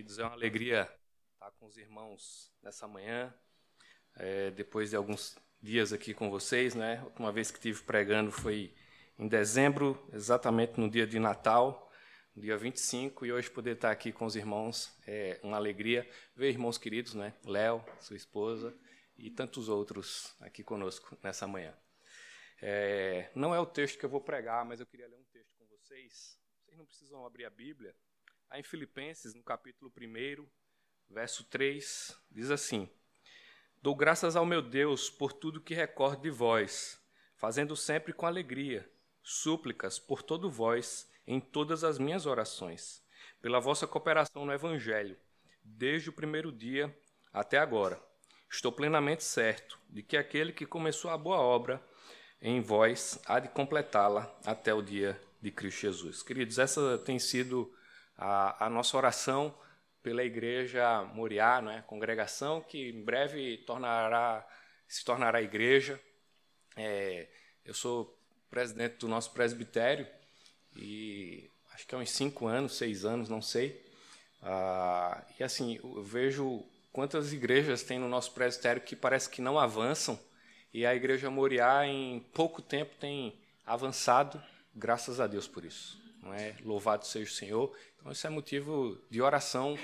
Queridos, é uma alegria estar com os irmãos nessa manhã, é, depois de alguns dias aqui com vocês, né? A última vez que estive pregando foi em dezembro, exatamente no dia de Natal, dia 25, e hoje poder estar aqui com os irmãos é uma alegria ver irmãos queridos, né? Léo, sua esposa e tantos outros aqui conosco nessa manhã. É, não é o texto que eu vou pregar, mas eu queria ler um texto com vocês. Vocês não precisam abrir a Bíblia. Em Filipenses, no capítulo 1, verso 3, diz assim: Dou graças ao meu Deus por tudo que recordo de vós, fazendo sempre com alegria, súplicas por todo vós em todas as minhas orações, pela vossa cooperação no Evangelho, desde o primeiro dia até agora. Estou plenamente certo de que aquele que começou a boa obra em vós há de completá-la até o dia de Cristo Jesus. Queridos, essa tem sido a, a nossa oração pela igreja Moriá, né, congregação que em breve tornará, se tornará igreja. É, eu sou presidente do nosso presbitério e acho que há uns cinco anos, seis anos, não sei. Ah, e assim, eu vejo quantas igrejas tem no nosso presbitério que parece que não avançam e a igreja Moriá em pouco tempo tem avançado, graças a Deus por isso. Não é? Louvado seja o Senhor. Então, isso é motivo de oração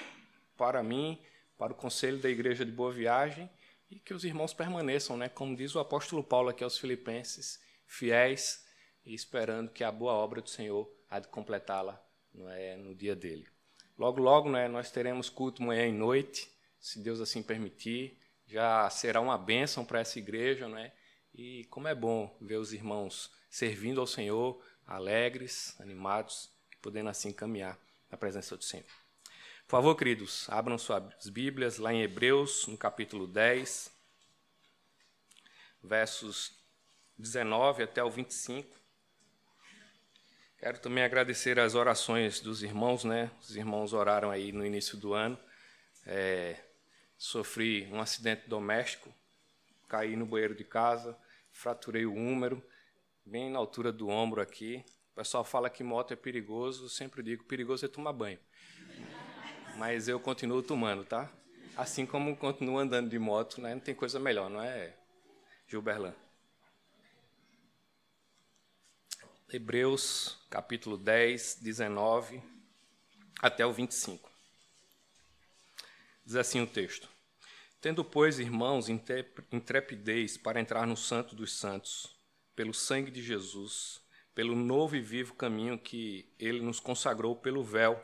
para mim, para o conselho da Igreja de Boa Viagem e que os irmãos permaneçam, né? como diz o apóstolo Paulo aqui aos Filipenses, fiéis e esperando que a boa obra do Senhor há de completá-la é, no dia dele. Logo, logo, né, nós teremos culto manhã e noite, se Deus assim permitir. Já será uma bênção para essa igreja, né? E como é bom ver os irmãos servindo ao Senhor, alegres, animados, podendo assim caminhar na presença do Senhor. Por favor, queridos, abram suas Bíblias lá em Hebreus, no capítulo 10, versos 19 até o 25. Quero também agradecer as orações dos irmãos, né? Os irmãos oraram aí no início do ano. É, sofri um acidente doméstico, caí no banheiro de casa, fraturei o húmero, bem na altura do ombro aqui. O pessoal fala que moto é perigoso, eu sempre digo, perigoso é tomar banho. Mas eu continuo tomando, tá? Assim como continuo andando de moto, né? Não tem coisa melhor, não é, Gilberlan? Hebreus, capítulo 10, 19 até o 25. Diz assim o texto: Tendo, pois, irmãos, intrepidez para entrar no Santo dos Santos, pelo sangue de Jesus, pelo novo e vivo caminho que ele nos consagrou pelo véu,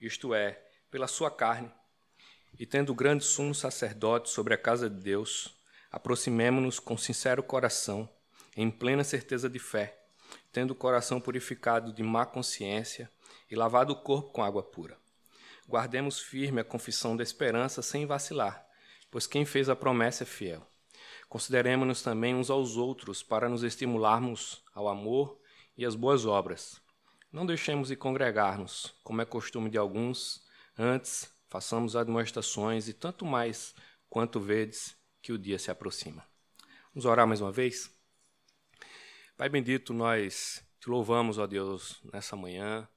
isto é, pela sua carne. E tendo grande sumo sacerdote sobre a casa de Deus, aproximemo-nos com sincero coração, em plena certeza de fé, tendo o coração purificado de má consciência e lavado o corpo com água pura. Guardemos firme a confissão da esperança sem vacilar, pois quem fez a promessa é fiel. Consideremos-nos também uns aos outros para nos estimularmos ao amor e as boas obras. Não deixemos de congregar-nos, como é costume de alguns, antes façamos admoestações e tanto mais quanto vedes que o dia se aproxima. Vamos orar mais uma vez? Pai bendito, nós te louvamos, ó Deus, nessa manhã,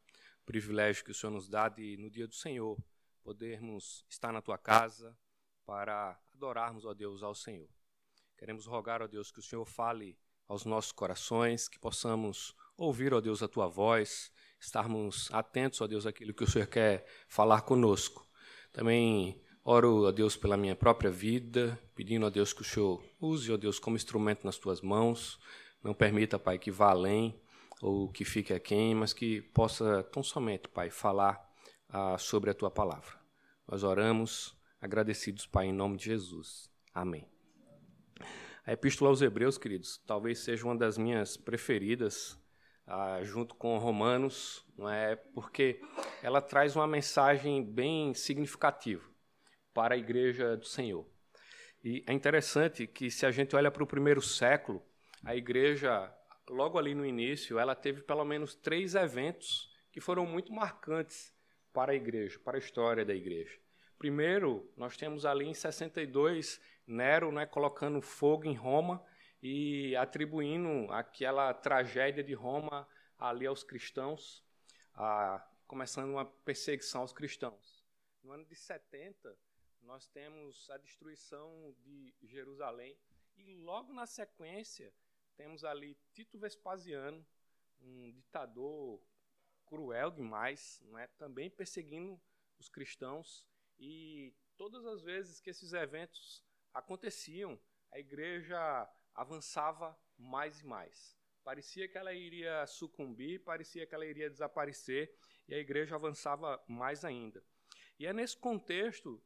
o privilégio que o Senhor nos dá de, no dia do Senhor, podermos estar na tua casa para adorarmos, ó Deus, ao Senhor. Queremos rogar, ó Deus, que o Senhor fale aos nossos corações, que possamos ouvir, ó Deus, a tua voz, estarmos atentos, ó Deus, àquilo que o Senhor quer falar conosco. Também oro, ó Deus, pela minha própria vida, pedindo, ó Deus, que o Senhor use, ó Deus, como instrumento nas tuas mãos. Não permita, Pai, que vá além ou que fique aquém, mas que possa tão somente, Pai, falar ah, sobre a tua palavra. Nós oramos, agradecidos, Pai, em nome de Jesus. Amém. A Epístola aos Hebreus, queridos, talvez seja uma das minhas preferidas ah, junto com Romanos, não é? porque ela traz uma mensagem bem significativa para a igreja do Senhor. E é interessante que, se a gente olha para o primeiro século, a igreja, logo ali no início, ela teve pelo menos três eventos que foram muito marcantes para a igreja, para a história da igreja. Primeiro, nós temos ali em 62 Nero né, colocando fogo em Roma e atribuindo aquela tragédia de Roma ali aos cristãos, a, começando uma perseguição aos cristãos. no ano de 70, nós temos a destruição de Jerusalém e logo na sequência temos ali Tito Vespasiano, um ditador cruel demais, é? também perseguindo os cristãos e todas as vezes que esses eventos aconteciam, a igreja avançava mais e mais. Parecia que ela iria sucumbir, parecia que ela iria desaparecer e a igreja avançava mais ainda. E é nesse contexto,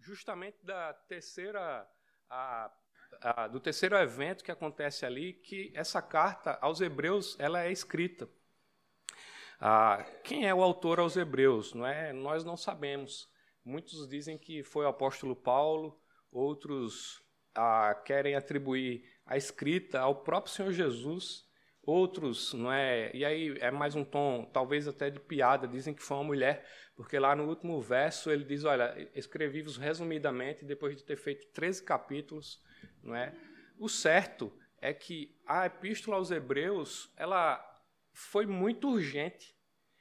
justamente da terceira, a, a, do terceiro evento que acontece ali, que essa carta aos Hebreus ela é escrita. Ah, quem é o autor aos Hebreus? Não é? Nós não sabemos. Muitos dizem que foi o apóstolo Paulo, outros ah, querem atribuir a escrita ao próprio Senhor Jesus outros, não é? E aí é mais um tom, talvez até de piada, dizem que foi uma mulher, porque lá no último verso ele diz, olha, escrevi-vos resumidamente depois de ter feito 13 capítulos, não é? O certo é que a epístola aos Hebreus, ela foi muito urgente,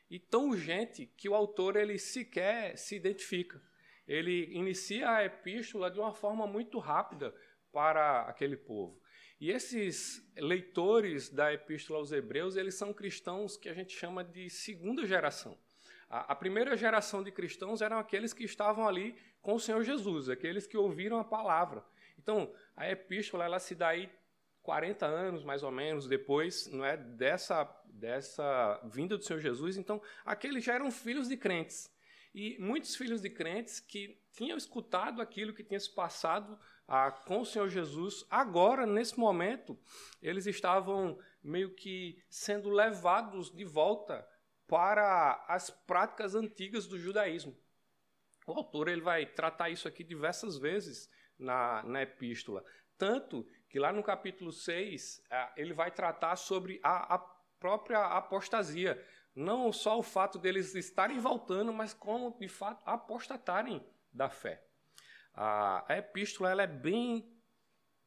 e tão urgente que o autor ele sequer se identifica. Ele inicia a epístola de uma forma muito rápida para aquele povo. E esses leitores da Epístola aos Hebreus, eles são cristãos que a gente chama de segunda geração. A, a primeira geração de cristãos eram aqueles que estavam ali com o Senhor Jesus, aqueles que ouviram a palavra. Então, a epístola ela se dá aí 40 anos, mais ou menos, depois não é, dessa, dessa vinda do Senhor Jesus. Então, aqueles já eram filhos de crentes. E muitos filhos de crentes que tinham escutado aquilo que tinha se passado ah, com o Senhor Jesus, agora, nesse momento, eles estavam meio que sendo levados de volta para as práticas antigas do judaísmo. O autor ele vai tratar isso aqui diversas vezes na, na epístola. Tanto que lá no capítulo 6, ah, ele vai tratar sobre a, a própria apostasia. Não só o fato deles estarem voltando, mas como, de fato, apostatarem da fé. A, epístola ela é bem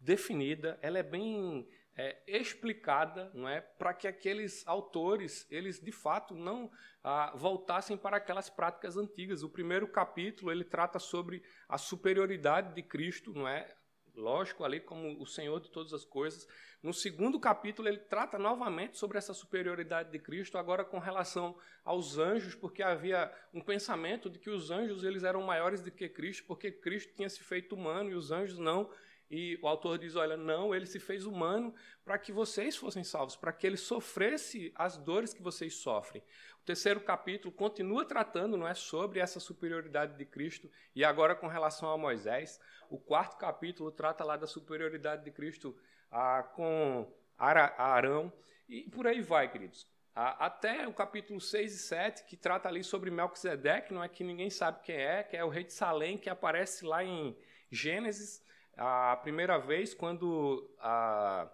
definida, ela é bem é, explicada, não é, para que aqueles autores eles de fato não ah, voltassem para aquelas práticas antigas. O primeiro capítulo ele trata sobre a superioridade de Cristo, não é, lógico ali como o Senhor de todas as coisas. No segundo capítulo, ele trata novamente sobre essa superioridade de Cristo, agora com relação aos anjos, porque havia um pensamento de que os anjos eles eram maiores do que Cristo, porque Cristo tinha se feito humano e os anjos não. E o autor diz: olha, não, ele se fez humano para que vocês fossem salvos, para que ele sofresse as dores que vocês sofrem. O terceiro capítulo continua tratando, não é, sobre essa superioridade de Cristo e agora com relação a Moisés. O quarto capítulo trata lá da superioridade de Cristo ah, com Arão, e por aí vai, queridos. Ah, até o capítulo 6 e 7, que trata ali sobre Melquisedeque, não é que ninguém sabe quem é, que é o rei de Salém, que aparece lá em Gênesis, a primeira vez quando a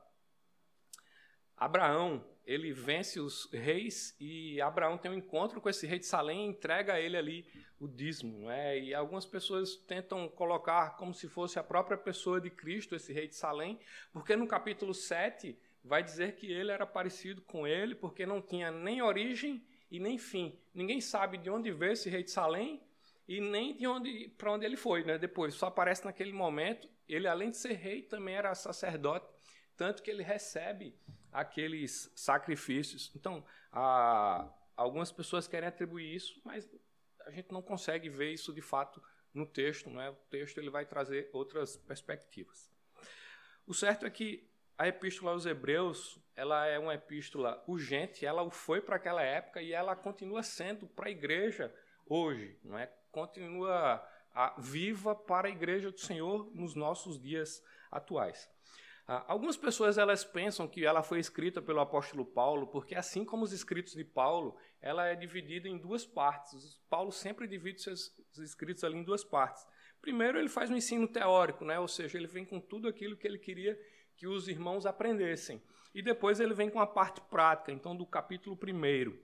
Abraão ele vence os reis e Abraão tem um encontro com esse rei de Salém e entrega a ele ali o dízimo. Não é? E algumas pessoas tentam colocar como se fosse a própria pessoa de Cristo, esse rei de Salém, porque no capítulo 7 vai dizer que ele era parecido com ele, porque não tinha nem origem e nem fim. Ninguém sabe de onde veio esse rei de Salém e nem de onde para onde ele foi, né? Depois só aparece naquele momento. Ele além de ser rei também era sacerdote, tanto que ele recebe aqueles sacrifícios. Então, a, algumas pessoas querem atribuir isso, mas a gente não consegue ver isso de fato no texto, não é? O texto ele vai trazer outras perspectivas. O certo é que a epístola aos Hebreus, ela é uma epístola urgente, ela foi para aquela época e ela continua sendo para a igreja hoje, não é? Continua viva para a igreja do Senhor nos nossos dias atuais. Ah, algumas pessoas elas pensam que ela foi escrita pelo apóstolo Paulo, porque assim como os escritos de Paulo, ela é dividida em duas partes. Paulo sempre divide seus escritos ali em duas partes. Primeiro, ele faz um ensino teórico, né? ou seja, ele vem com tudo aquilo que ele queria que os irmãos aprendessem. E depois ele vem com a parte prática, então do capítulo 1,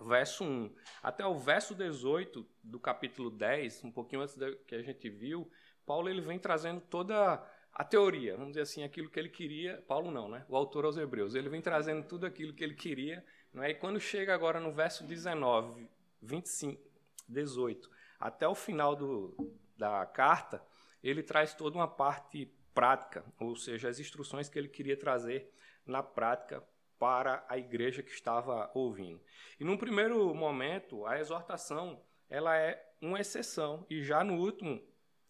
verso 1, até o verso 18 do capítulo 10, um pouquinho antes do que a gente viu, Paulo ele vem trazendo toda a teoria, vamos dizer assim, aquilo que ele queria, Paulo não, né? O autor aos Hebreus, ele vem trazendo tudo aquilo que ele queria, não é? E quando chega agora no verso 19, 25, 18 até o final do, da carta, ele traz toda uma parte prática, ou seja, as instruções que ele queria trazer na prática para a igreja que estava ouvindo. E num primeiro momento, a exortação ela é uma exceção e já no último,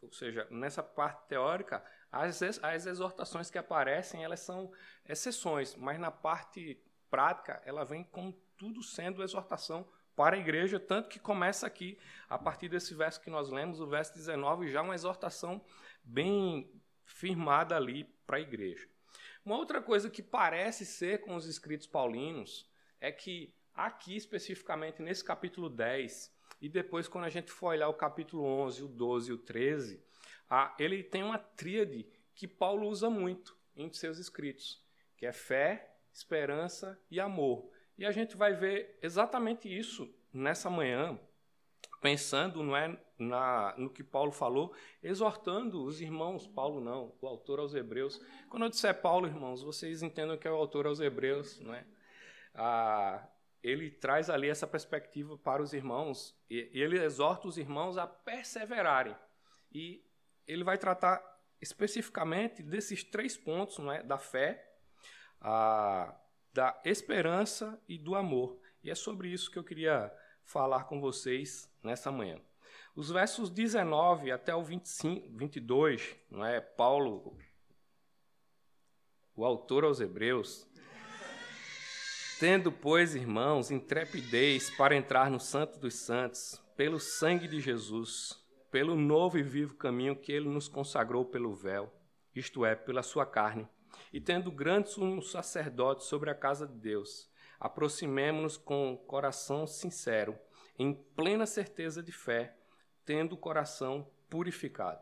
ou seja, nessa parte teórica, as, as exortações que aparecem elas são exceções, mas na parte prática ela vem com tudo sendo exortação para a igreja, tanto que começa aqui, a partir desse verso que nós lemos, o verso 19, já uma exortação bem firmada ali para a igreja. Uma outra coisa que parece ser com os escritos paulinos é que aqui, especificamente nesse capítulo 10, e depois quando a gente for olhar o capítulo 11, o 12 e o 13, ah, ele tem uma tríade que Paulo usa muito em seus escritos, que é fé, esperança e amor. E a gente vai ver exatamente isso nessa manhã, pensando não é, na, no que Paulo falou, exortando os irmãos, Paulo não, o autor aos Hebreus. Quando eu disser Paulo, irmãos, vocês entendam que é o autor aos Hebreus, não é? Ah, ele traz ali essa perspectiva para os irmãos e, ele exorta os irmãos a perseverarem. E ele vai tratar especificamente desses três pontos, não é? da fé, a, da esperança e do amor. E é sobre isso que eu queria falar com vocês nessa manhã. Os versos 19 até o 25, 22, não é? Paulo, o autor aos Hebreus, tendo, pois, irmãos, intrepidez para entrar no Santo dos Santos, pelo sangue de Jesus, pelo novo e vivo caminho que ele nos consagrou pelo véu, isto é, pela sua carne, e tendo grande sumo sacerdote sobre a casa de Deus, aproximemo-nos com coração sincero, em plena certeza de fé, tendo o coração purificado.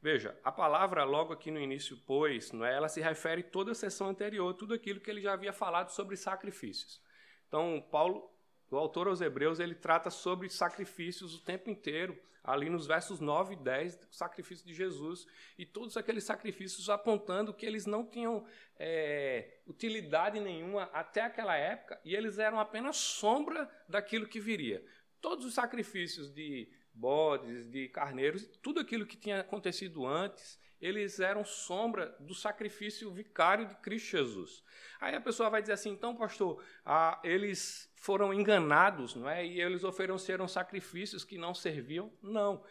Veja, a palavra logo aqui no início, pois, não é, ela se refere toda a sessão anterior, tudo aquilo que ele já havia falado sobre sacrifícios. Então, Paulo, o autor aos Hebreus, ele trata sobre sacrifícios o tempo inteiro, ali nos versos 9 e 10, do sacrifício de Jesus, e todos aqueles sacrifícios apontando que eles não tinham é, utilidade nenhuma até aquela época, e eles eram apenas sombra daquilo que viria. Todos os sacrifícios de bodes, de carneiros, tudo aquilo que tinha acontecido antes, eles eram sombra do sacrifício vicário de Cristo Jesus. Aí a pessoa vai dizer assim, então, pastor, ah, eles foram enganados, não é? E eles ofereceram sacrifícios que não serviam? Não.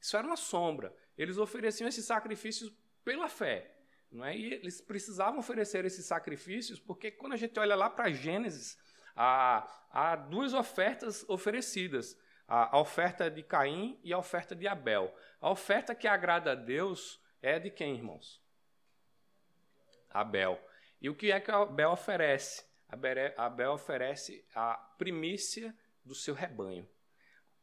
Isso era uma sombra. Eles ofereciam esses sacrifícios pela fé. Não é? E eles precisavam oferecer esses sacrifícios, porque quando a gente olha lá para Gênesis, há, há duas ofertas oferecidas: a, oferta de Caim e a oferta de Abel. A oferta que agrada a Deus é de quem, irmãos? Abel. E o que é que Abel oferece? Abel oferece a primícia do seu rebanho.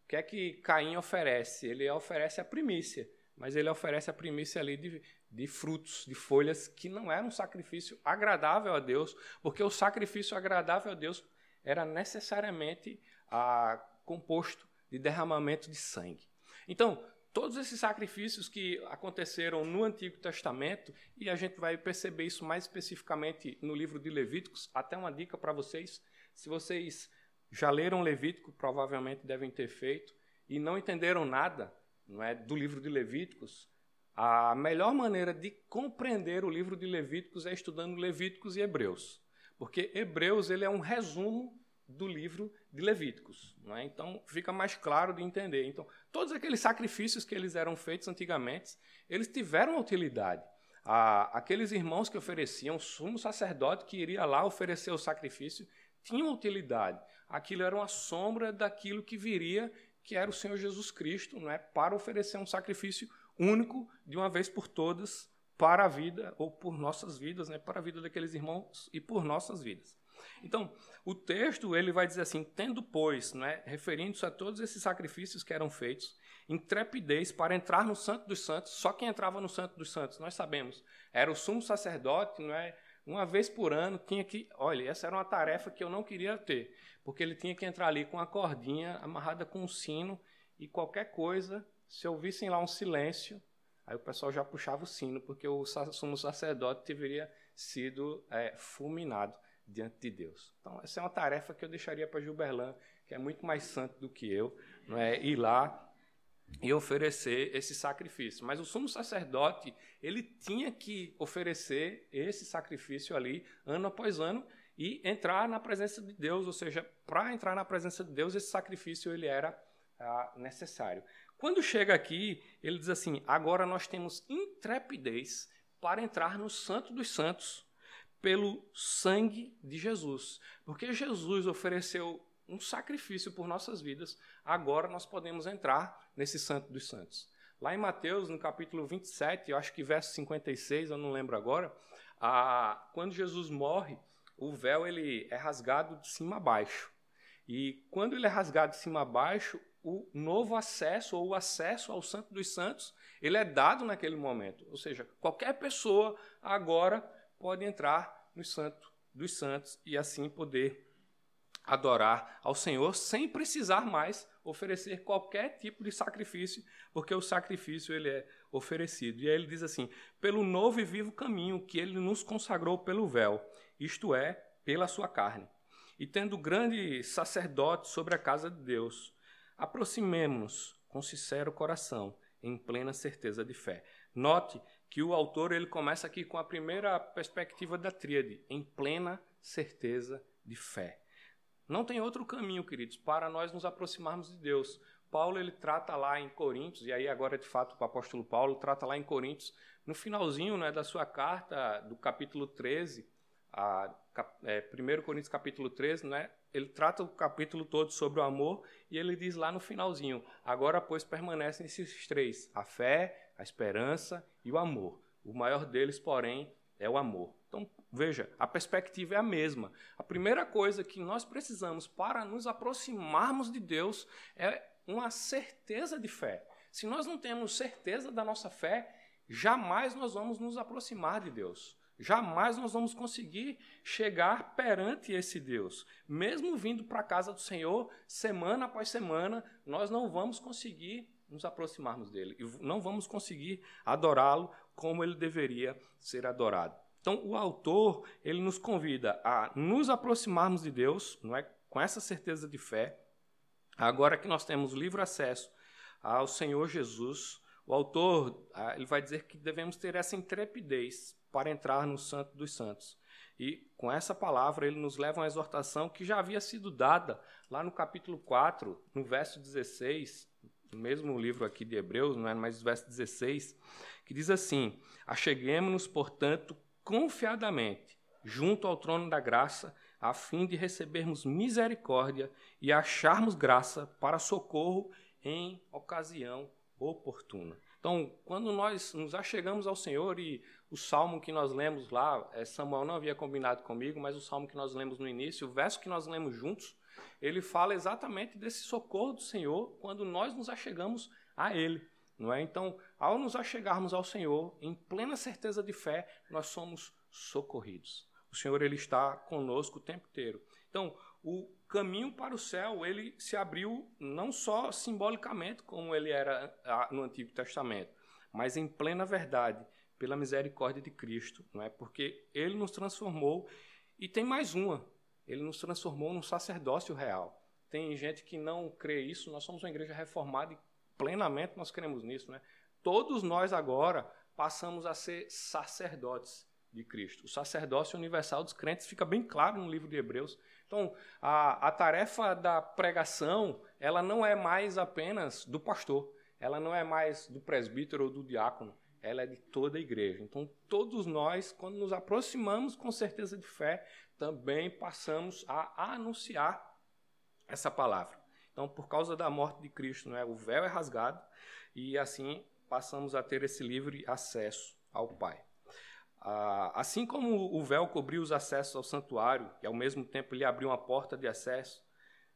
O que é que Caim oferece? Ele oferece a primícia, mas ele oferece a primícia ali de, de frutos, de folhas, que não era um sacrifício agradável a Deus, porque o sacrifício agradável a Deus era necessariamente a, composto de derramamento de sangue. Então, todos esses sacrifícios que aconteceram no Antigo Testamento, e a gente vai perceber isso mais especificamente no livro de Levíticos, até uma dica para vocês, se vocês já leram Levítico, provavelmente devem ter feito, e não entenderam nada não é, do livro de Levíticos, a melhor maneira de compreender o livro de Levíticos é estudando Levíticos e Hebreus. Porque Hebreus ele é um resumo do livro de Levíticos. É? Então, fica mais claro de entender. Então, todos aqueles sacrifícios que eles eram feitos antigamente, eles tiveram utilidade. Ah, aqueles irmãos que ofereciam, o sumo sacerdote que iria lá oferecer o sacrifício, tinham utilidade. Aquilo era uma sombra daquilo que viria, que era o Senhor Jesus Cristo, é? para oferecer um sacrifício único, de uma vez por todas, para a vida, ou por nossas vidas, né? para a vida daqueles irmãos e por nossas vidas. Então, o texto ele vai dizer assim: tendo, pois, né, referindo-se a todos esses sacrifícios que eram feitos, intrepidez para entrar no Santo dos Santos, só quem entrava no Santo dos Santos, nós sabemos, era o sumo sacerdote, não é? Uma vez por ano tinha que. Olha, essa era uma tarefa que eu não queria ter, porque ele tinha que entrar ali com a cordinha amarrada com um sino e qualquer coisa, se ouvissem lá um silêncio, aí o pessoal já puxava o sino, porque o sumo sacerdote deveria sido é, fulminado diante de Deus. Então, essa é uma tarefa que eu deixaria para Gilberlan, que é muito mais santo do que eu, não é? Ir lá e oferecer esse sacrifício. Mas o sumo sacerdote, ele tinha que oferecer esse sacrifício ali, ano após ano, e entrar na presença de Deus, ou seja, para entrar na presença de Deus, esse sacrifício ele era ah, necessário. Quando chega aqui, ele diz assim: agora nós temos intrepidez para entrar no Santo dos Santos pelo sangue de Jesus. Porque Jesus ofereceu um sacrifício por nossas vidas, agora nós podemos entrar nesse Santo dos Santos. Lá em Mateus, no capítulo 27, eu acho que verso 56, eu não lembro agora, a, quando Jesus morre, o véu ele é rasgado de cima a baixo. E quando ele é rasgado de cima a baixo, o novo acesso ou o acesso ao Santo dos Santos, ele é dado naquele momento. Ou seja, qualquer pessoa agora pode entrar no Santo dos Santos e assim poder adorar ao Senhor sem precisar mais oferecer qualquer tipo de sacrifício, porque o sacrifício ele é oferecido. E aí ele diz assim: "Pelo novo e vivo caminho que ele nos consagrou pelo véu, isto é, pela sua carne. E tendo grande sacerdote sobre a casa de Deus, aproximemo-nos com sincero coração, em plena certeza de fé." Note que o autor ele começa aqui com a primeira perspectiva da tríade, em plena certeza de fé. Não tem outro caminho, queridos, para nós nos aproximarmos de Deus. Paulo ele trata lá em Coríntios, e aí agora de fato o apóstolo Paulo trata lá em Coríntios, no finalzinho né, da sua carta, do capítulo 13, a, é, 1 Coríntios capítulo 13, né, ele trata o capítulo todo sobre o amor, e ele diz lá no finalzinho, agora pois permanecem esses três, a fé, a esperança e o amor. O maior deles, porém, é o amor. Então, veja, a perspectiva é a mesma. A primeira coisa que nós precisamos para nos aproximarmos de Deus é uma certeza de fé. Se nós não temos certeza da nossa fé, jamais nós vamos nos aproximar de Deus. Jamais nós vamos conseguir chegar perante esse Deus. Mesmo vindo para a casa do Senhor, semana após semana, nós não vamos conseguir nos aproximarmos dele. E não vamos conseguir adorá-lo como ele deveria ser adorado. Então, o autor, ele nos convida a nos aproximarmos de Deus, não é? com essa certeza de fé. Agora que nós temos livre acesso ao Senhor Jesus, o autor ah, ele vai dizer que devemos ter essa intrepidez para entrar no Santo dos Santos. E com essa palavra ele nos leva a uma exortação que já havia sido dada lá no capítulo 4, no verso 16, no mesmo livro aqui de Hebreus, não é, mas verso 16, que diz assim: Acheguemos-nos, portanto, confiadamente junto ao trono da graça, a fim de recebermos misericórdia e acharmos graça para socorro em ocasião oportuna. Então, quando nós nos achegamos ao Senhor e o salmo que nós lemos lá, é, Samuel não havia combinado comigo, mas o salmo que nós lemos no início, o verso que nós lemos juntos, ele fala exatamente desse socorro do Senhor quando nós nos achegamos a Ele. Não é? Então, ao nos achegarmos ao Senhor, em plena certeza de fé, nós somos socorridos. O Senhor ele está conosco o tempo inteiro. Então, o caminho para o céu, ele se abriu não só simbolicamente, como ele era ah, no Antigo Testamento, mas em plena verdade, pela misericórdia de Cristo, não é? Porque ele nos transformou e tem mais uma, ele nos transformou num sacerdócio real. Tem gente que não crê isso, nós somos uma igreja reformada e plenamente nós cremos nisso, né? Todos nós agora passamos a ser sacerdotes de Cristo. O sacerdócio universal dos crentes fica bem claro no livro de Hebreus. Então, a, a tarefa da pregação, ela não é mais apenas do pastor, ela não é mais do presbítero ou do diácono, ela é de toda a igreja. Então, todos nós, quando nos aproximamos com certeza de fé, também passamos a anunciar essa palavra. Então, por causa da morte de Cristo, não é? o véu é rasgado e assim passamos a ter esse livre acesso ao Pai. Ah, assim como o véu cobriu os acessos ao santuário e ao mesmo tempo lhe abriu uma porta de acesso,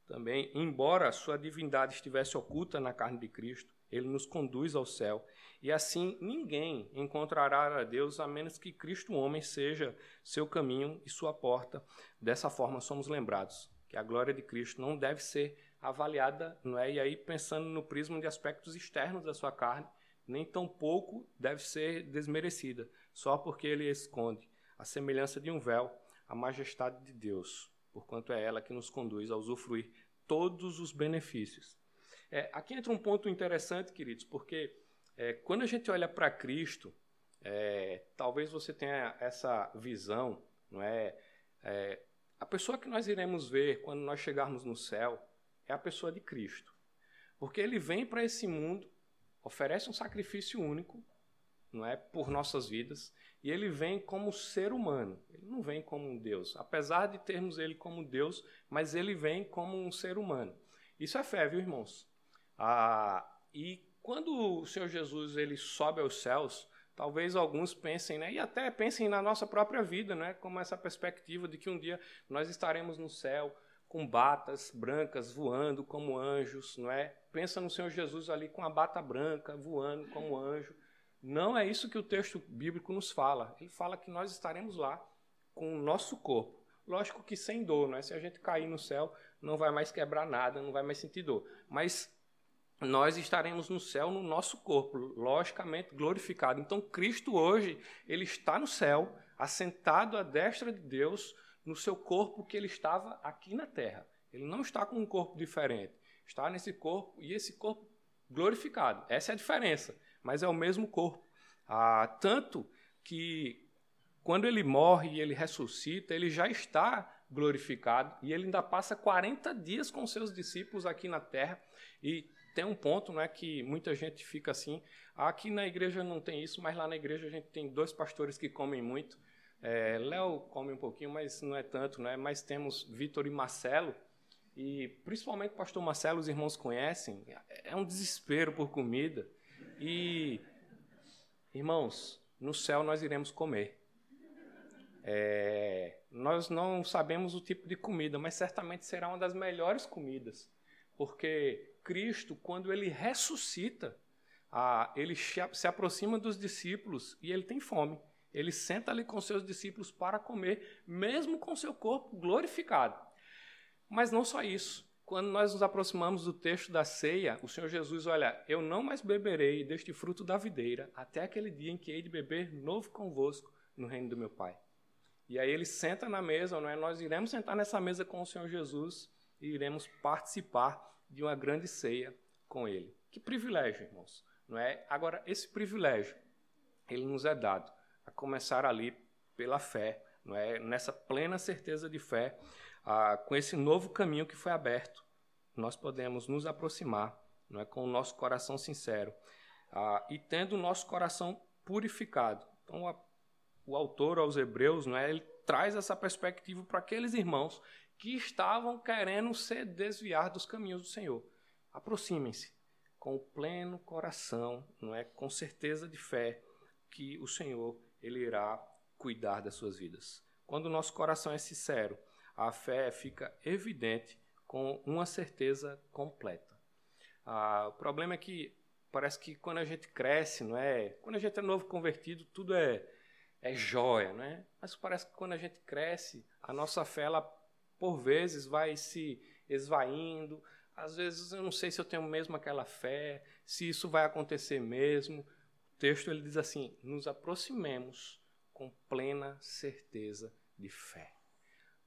também, embora sua divindade estivesse oculta na carne de Cristo, ele nos conduz ao céu. E assim ninguém encontrará a Deus a menos que Cristo, homem, seja seu caminho e sua porta. Dessa forma somos lembrados que a glória de Cristo não deve ser avaliada, não é? E aí pensando no prisma de aspectos externos da sua carne, nem tão pouco deve ser desmerecida, só porque ele esconde a semelhança de um véu a majestade de Deus, porquanto é ela que nos conduz a usufruir todos os benefícios É, aqui entra um ponto interessante, queridos, porque é, quando a gente olha para Cristo, é, talvez você tenha essa visão, não é? é? A pessoa que nós iremos ver quando nós chegarmos no céu é a pessoa de Cristo, porque ele vem para esse mundo, oferece um sacrifício único, não é, por nossas vidas, e ele vem como ser humano. Ele não vem como um Deus, apesar de termos ele como Deus, mas ele vem como um ser humano. Isso é fé, viu, irmãos? Ah, e quando o Senhor Jesus ele sobe aos céus, talvez alguns pensem, né, e até pensem na nossa própria vida, né, como essa perspectiva de que um dia nós estaremos no céu com batas brancas voando como anjos, não é? Pensa no Senhor Jesus ali com a bata branca voando como anjo. Não é isso que o texto bíblico nos fala. Ele fala que nós estaremos lá com o nosso corpo. Lógico que sem dor, não é? Se a gente cair no céu, não vai mais quebrar nada, não vai mais sentir dor. Mas nós estaremos no céu no nosso corpo, logicamente glorificado. Então Cristo hoje, ele está no céu, assentado à destra de Deus, no seu corpo que ele estava aqui na terra. Ele não está com um corpo diferente. Está nesse corpo e esse corpo glorificado. Essa é a diferença, mas é o mesmo corpo. Ah, tanto que quando ele morre e ele ressuscita, ele já está glorificado e ele ainda passa 40 dias com seus discípulos aqui na terra e tem um ponto não é que muita gente fica assim aqui na igreja não tem isso mas lá na igreja a gente tem dois pastores que comem muito. É, Léo come um pouquinho mas não é tanto né? Mas temos Vitor e Marcelo e principalmente o pastor Marcelo os irmãos conhecem é um desespero por comida. E irmãos no céu nós iremos comer. É, nós não sabemos o tipo de comida, mas certamente será uma das melhores comidas, porque Cristo, quando ele ressuscita, ele se aproxima dos discípulos e ele tem fome. Ele senta ali com seus discípulos para comer, mesmo com seu corpo glorificado. Mas não só isso. Quando nós nos aproximamos do texto da ceia, o Senhor Jesus, olha, eu não mais beberei deste fruto da videira até aquele dia em que hei de beber novo convosco no reino do meu Pai. E aí ele senta na mesa, não é? Nós iremos sentar nessa mesa com o Senhor Jesus e iremos participar de uma grande ceia com ele. Que privilégio, irmãos, não é? Agora esse privilégio ele nos é dado a começar ali pela fé, não é? Nessa plena certeza de fé, ah, com esse novo caminho que foi aberto, nós podemos nos aproximar, não é, com o nosso coração sincero ah, e tendo o nosso coração purificado. Então, a o autor aos Hebreus, não é? ele traz essa perspectiva para aqueles irmãos que estavam querendo se desviar dos caminhos do Senhor. Aproximem-se com o pleno coração, não é? Com certeza de fé que o Senhor ele irá cuidar das suas vidas. Quando o nosso coração é sincero, a fé fica evidente com uma certeza completa. Ah, o problema é que parece que quando a gente cresce, não é? Quando a gente é novo convertido, tudo é é joia, né? Mas parece que quando a gente cresce, a nossa fé, ela, por vezes, vai se esvaindo. Às vezes eu não sei se eu tenho mesmo aquela fé, se isso vai acontecer mesmo. O texto ele diz assim: nos aproximemos com plena certeza de fé.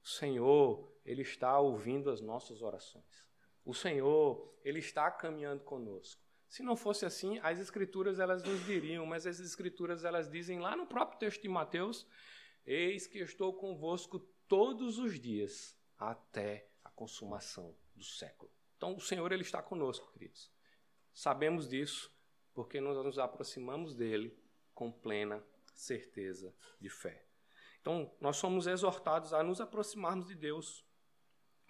O Senhor, ele está ouvindo as nossas orações. O Senhor, ele está caminhando conosco. Se não fosse assim, as escrituras elas nos diriam, mas as escrituras elas dizem lá no próprio texto de Mateus: Eis que estou convosco todos os dias até a consumação do século. Então o Senhor ele está conosco, queridos. Sabemos disso porque nós nos aproximamos dele com plena certeza de fé. Então, nós somos exortados a nos aproximarmos de Deus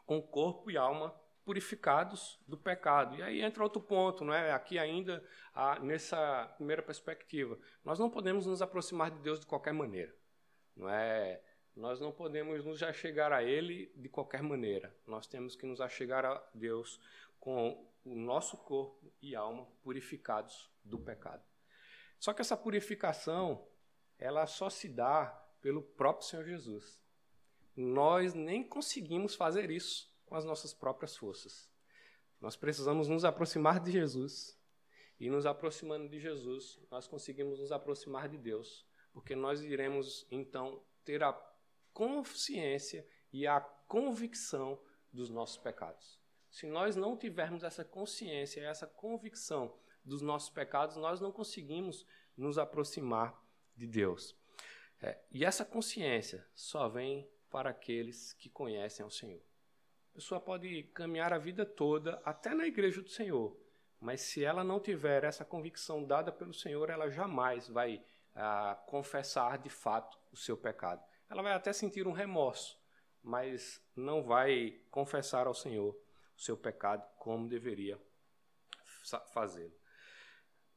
com corpo e alma purificados do pecado. E aí entra outro ponto, não é? Aqui ainda ah, nessa primeira perspectiva, nós não podemos nos aproximar de Deus de qualquer maneira, não é? Nós não podemos nos achegar a Ele de qualquer maneira. Nós temos que nos achegar a Deus com o nosso corpo e alma purificados do pecado. Só que essa purificação, ela só se dá pelo próprio Senhor Jesus. Nós nem conseguimos fazer isso com as nossas próprias forças. Nós precisamos nos aproximar de Jesus. E nos aproximando de Jesus, nós conseguimos nos aproximar de Deus, porque nós iremos então ter a consciência e a convicção dos nossos pecados. Se nós não tivermos essa consciência, essa convicção dos nossos pecados, nós não conseguimos nos aproximar de Deus. É, e essa consciência só vem para aqueles que conhecem ao Senhor. A pessoa pode caminhar a vida toda até na igreja do Senhor, mas se ela não tiver essa convicção dada pelo Senhor, ela jamais vai ah, confessar de fato o seu pecado. Ela vai até sentir um remorso, mas não vai confessar ao Senhor o seu pecado como deveria fazê-lo.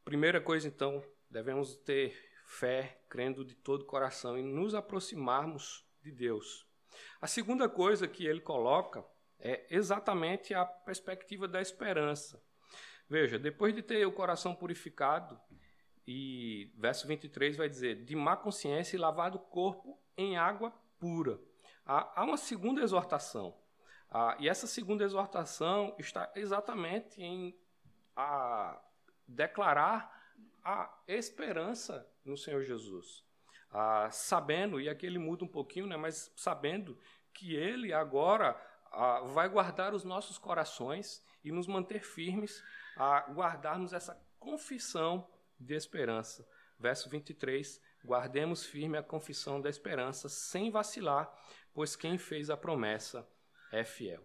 Primeira coisa, então, devemos ter fé, crendo de todo o coração e nos aproximarmos de Deus. A segunda coisa que ele coloca é exatamente a perspectiva da esperança. Veja, depois de ter o coração purificado, e verso 23 vai dizer: de má consciência e lavado o corpo em água pura. Há, uma segunda exortação. E essa segunda exortação está exatamente em a declarar a esperança no Senhor Jesus. Sabendo, e aqui ele muda um pouquinho, né, mas sabendo que ele agora vai guardar os nossos corações e nos manter firmes a guardarmos essa confissão de esperança. Verso 23: Guardemos firme a confissão da esperança, sem vacilar, pois quem fez a promessa é fiel.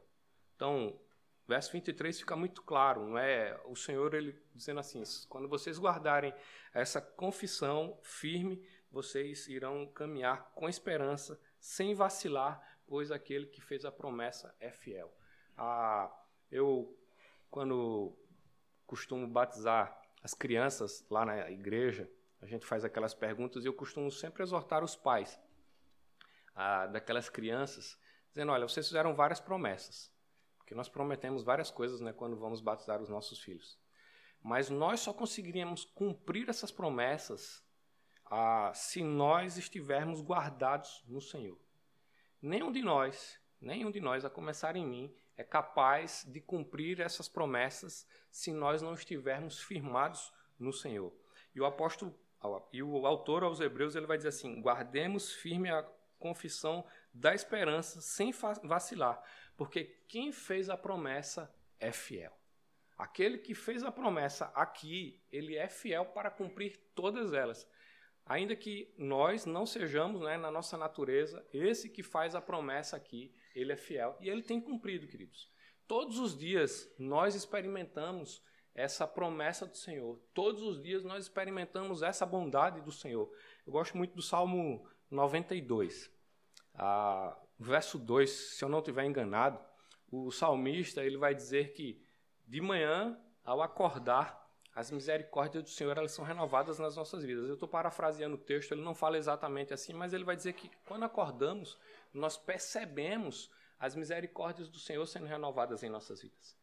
Então, verso 23 fica muito claro, não é? O Senhor ele dizendo assim: quando vocês guardarem essa confissão firme, vocês irão caminhar com esperança, sem vacilar, pois aquele que fez a promessa é fiel. Ah, eu, quando costumo batizar as crianças lá na igreja, a gente faz aquelas perguntas e eu costumo sempre exortar os pais ah, daquelas crianças, dizendo: olha, vocês fizeram várias promessas, porque nós prometemos várias coisas né, quando vamos batizar os nossos filhos. Mas nós só conseguiríamos cumprir essas promessas se nós estivermos guardados no Senhor. Nenhum de nós, nenhum de nós, a começar em mim, é capaz de cumprir essas promessas se nós não estivermos firmados no Senhor. E o apóstolo e o autor aos Hebreus ele vai dizer assim: guardemos firme a confissão da esperança sem vacilar, porque quem fez a promessa é fiel. Aquele que fez a promessa aqui, ele é fiel para cumprir todas elas. Ainda que nós não sejamos, né, na nossa natureza, esse que faz a promessa aqui, ele é fiel e ele tem cumprido, queridos. Todos os dias nós experimentamos essa promessa do Senhor. Todos os dias nós experimentamos essa bondade do Senhor. Eu gosto muito do Salmo 92. Ah, verso 2, se eu não estiver enganado, o salmista ele vai dizer que de manhã, ao acordar, as misericórdias do Senhor elas são renovadas nas nossas vidas. Eu estou parafraseando o texto, ele não fala exatamente assim, mas ele vai dizer que quando acordamos, nós percebemos as misericórdias do Senhor sendo renovadas em nossas vidas.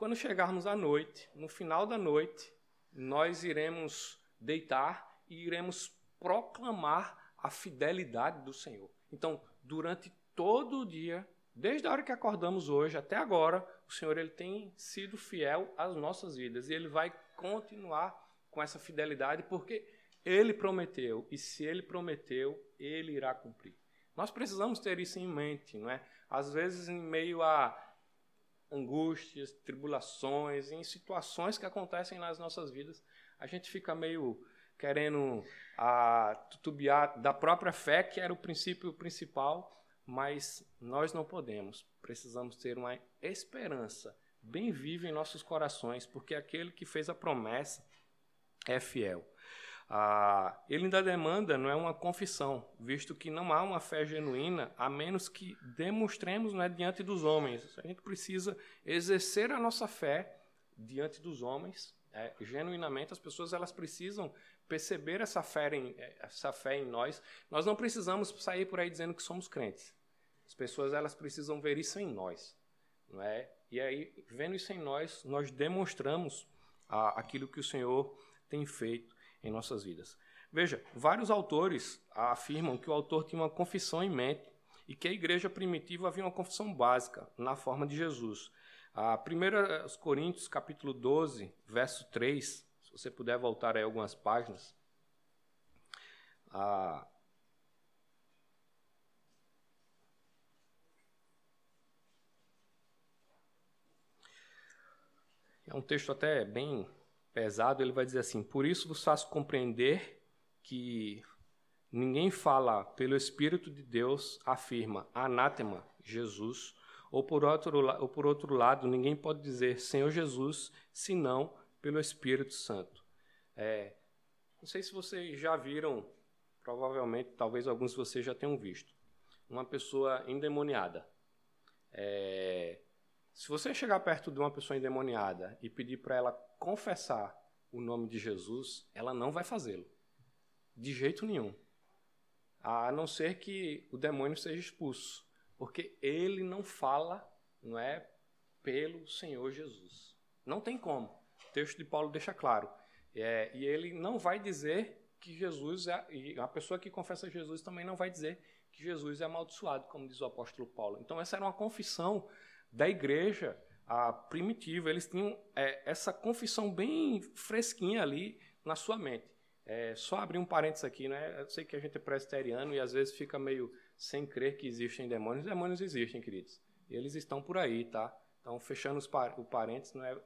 Quando chegarmos à noite, no final da noite, nós iremos deitar e iremos proclamar a fidelidade do Senhor. Então, durante todo o dia, desde a hora que acordamos hoje até agora, o Senhor ele tem sido fiel às nossas vidas e ele vai continuar com essa fidelidade porque ele prometeu e se ele prometeu, ele irá cumprir. Nós precisamos ter isso em mente, não é? Às vezes em meio a angústias, tribulações, em situações que acontecem nas nossas vidas, a gente fica meio querendo a tutubiar da própria fé, que era o princípio principal, mas nós não podemos. Precisamos ter uma esperança bem viva em nossos corações, porque aquele que fez a promessa é fiel. Ah, ele ainda demanda, não é uma confissão, visto que não há uma fé genuína a menos que demonstremos é, diante dos homens. A gente precisa exercer a nossa fé diante dos homens, é, genuinamente. As pessoas elas precisam perceber essa fé, em, essa fé em nós. Nós não precisamos sair por aí dizendo que somos crentes. As pessoas elas precisam ver isso em nós, não é? E aí, vendo isso em nós, nós demonstramos ah, aquilo que o Senhor tem feito em nossas vidas. Veja, vários autores afirmam que o autor tinha uma confissão em mente e que a igreja primitiva havia uma confissão básica na forma de Jesus. A 1 Coríntios, capítulo 12, verso 3, se você puder voltar aí algumas páginas, a, É um texto até bem pesado. Ele vai dizer assim: Por isso vos faço compreender que ninguém fala pelo Espírito de Deus, afirma anátema Jesus, ou por outro, ou por outro lado, ninguém pode dizer Senhor Jesus, senão pelo Espírito Santo. É, não sei se vocês já viram, provavelmente, talvez alguns de vocês já tenham visto, uma pessoa endemoniada. É, se você chegar perto de uma pessoa endemoniada e pedir para ela confessar o nome de Jesus, ela não vai fazê-lo. De jeito nenhum. A não ser que o demônio seja expulso. Porque ele não fala, não é, pelo Senhor Jesus. Não tem como. O texto de Paulo deixa claro. É, e ele não vai dizer que Jesus é. E a pessoa que confessa Jesus também não vai dizer que Jesus é amaldiçoado, como diz o apóstolo Paulo. Então, essa era uma confissão da igreja a primitiva. Eles tinham é, essa confissão bem fresquinha ali na sua mente. É, só abrir um parênteses aqui, né? Eu sei que a gente é presbiteriano e às vezes fica meio sem crer que existem demônios. Demônios existem, queridos. Eles estão por aí, tá? Então, fechando par o parênteses, não é,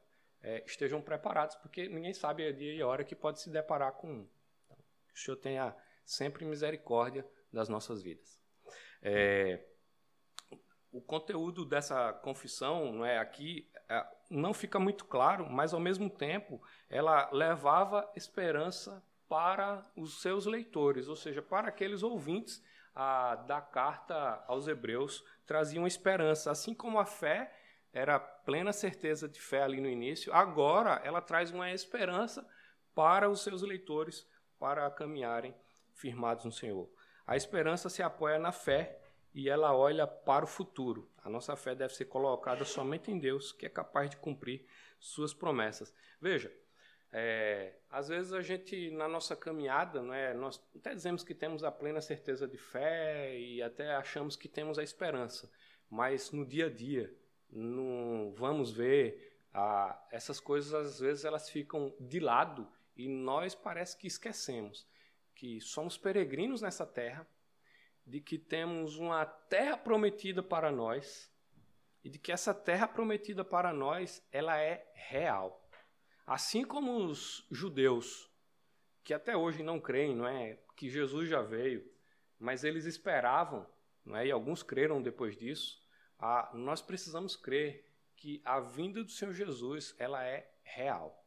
é, estejam preparados, porque ninguém sabe a dia e a hora que pode se deparar com um. Então, que o Senhor tenha sempre misericórdia das nossas vidas. É, o conteúdo dessa confissão não é aqui é, não fica muito claro, mas ao mesmo tempo ela levava esperança para os seus leitores, ou seja, para aqueles ouvintes a, da carta aos Hebreus, traziam esperança, assim como a fé era plena certeza de fé ali no início, agora ela traz uma esperança para os seus leitores para caminharem firmados no Senhor. A esperança se apoia na fé e ela olha para o futuro. A nossa fé deve ser colocada somente em Deus, que é capaz de cumprir suas promessas. Veja, é, às vezes a gente, na nossa caminhada, né, nós até dizemos que temos a plena certeza de fé e até achamos que temos a esperança, mas no dia a dia, não vamos ver, essas coisas às vezes elas ficam de lado e nós parece que esquecemos que somos peregrinos nessa terra, de que temos uma terra prometida para nós e de que essa terra prometida para nós, ela é real. Assim como os judeus, que até hoje não creem, não é, que Jesus já veio, mas eles esperavam, não é, e alguns creram depois disso, a, nós precisamos crer que a vinda do Senhor Jesus, ela é real.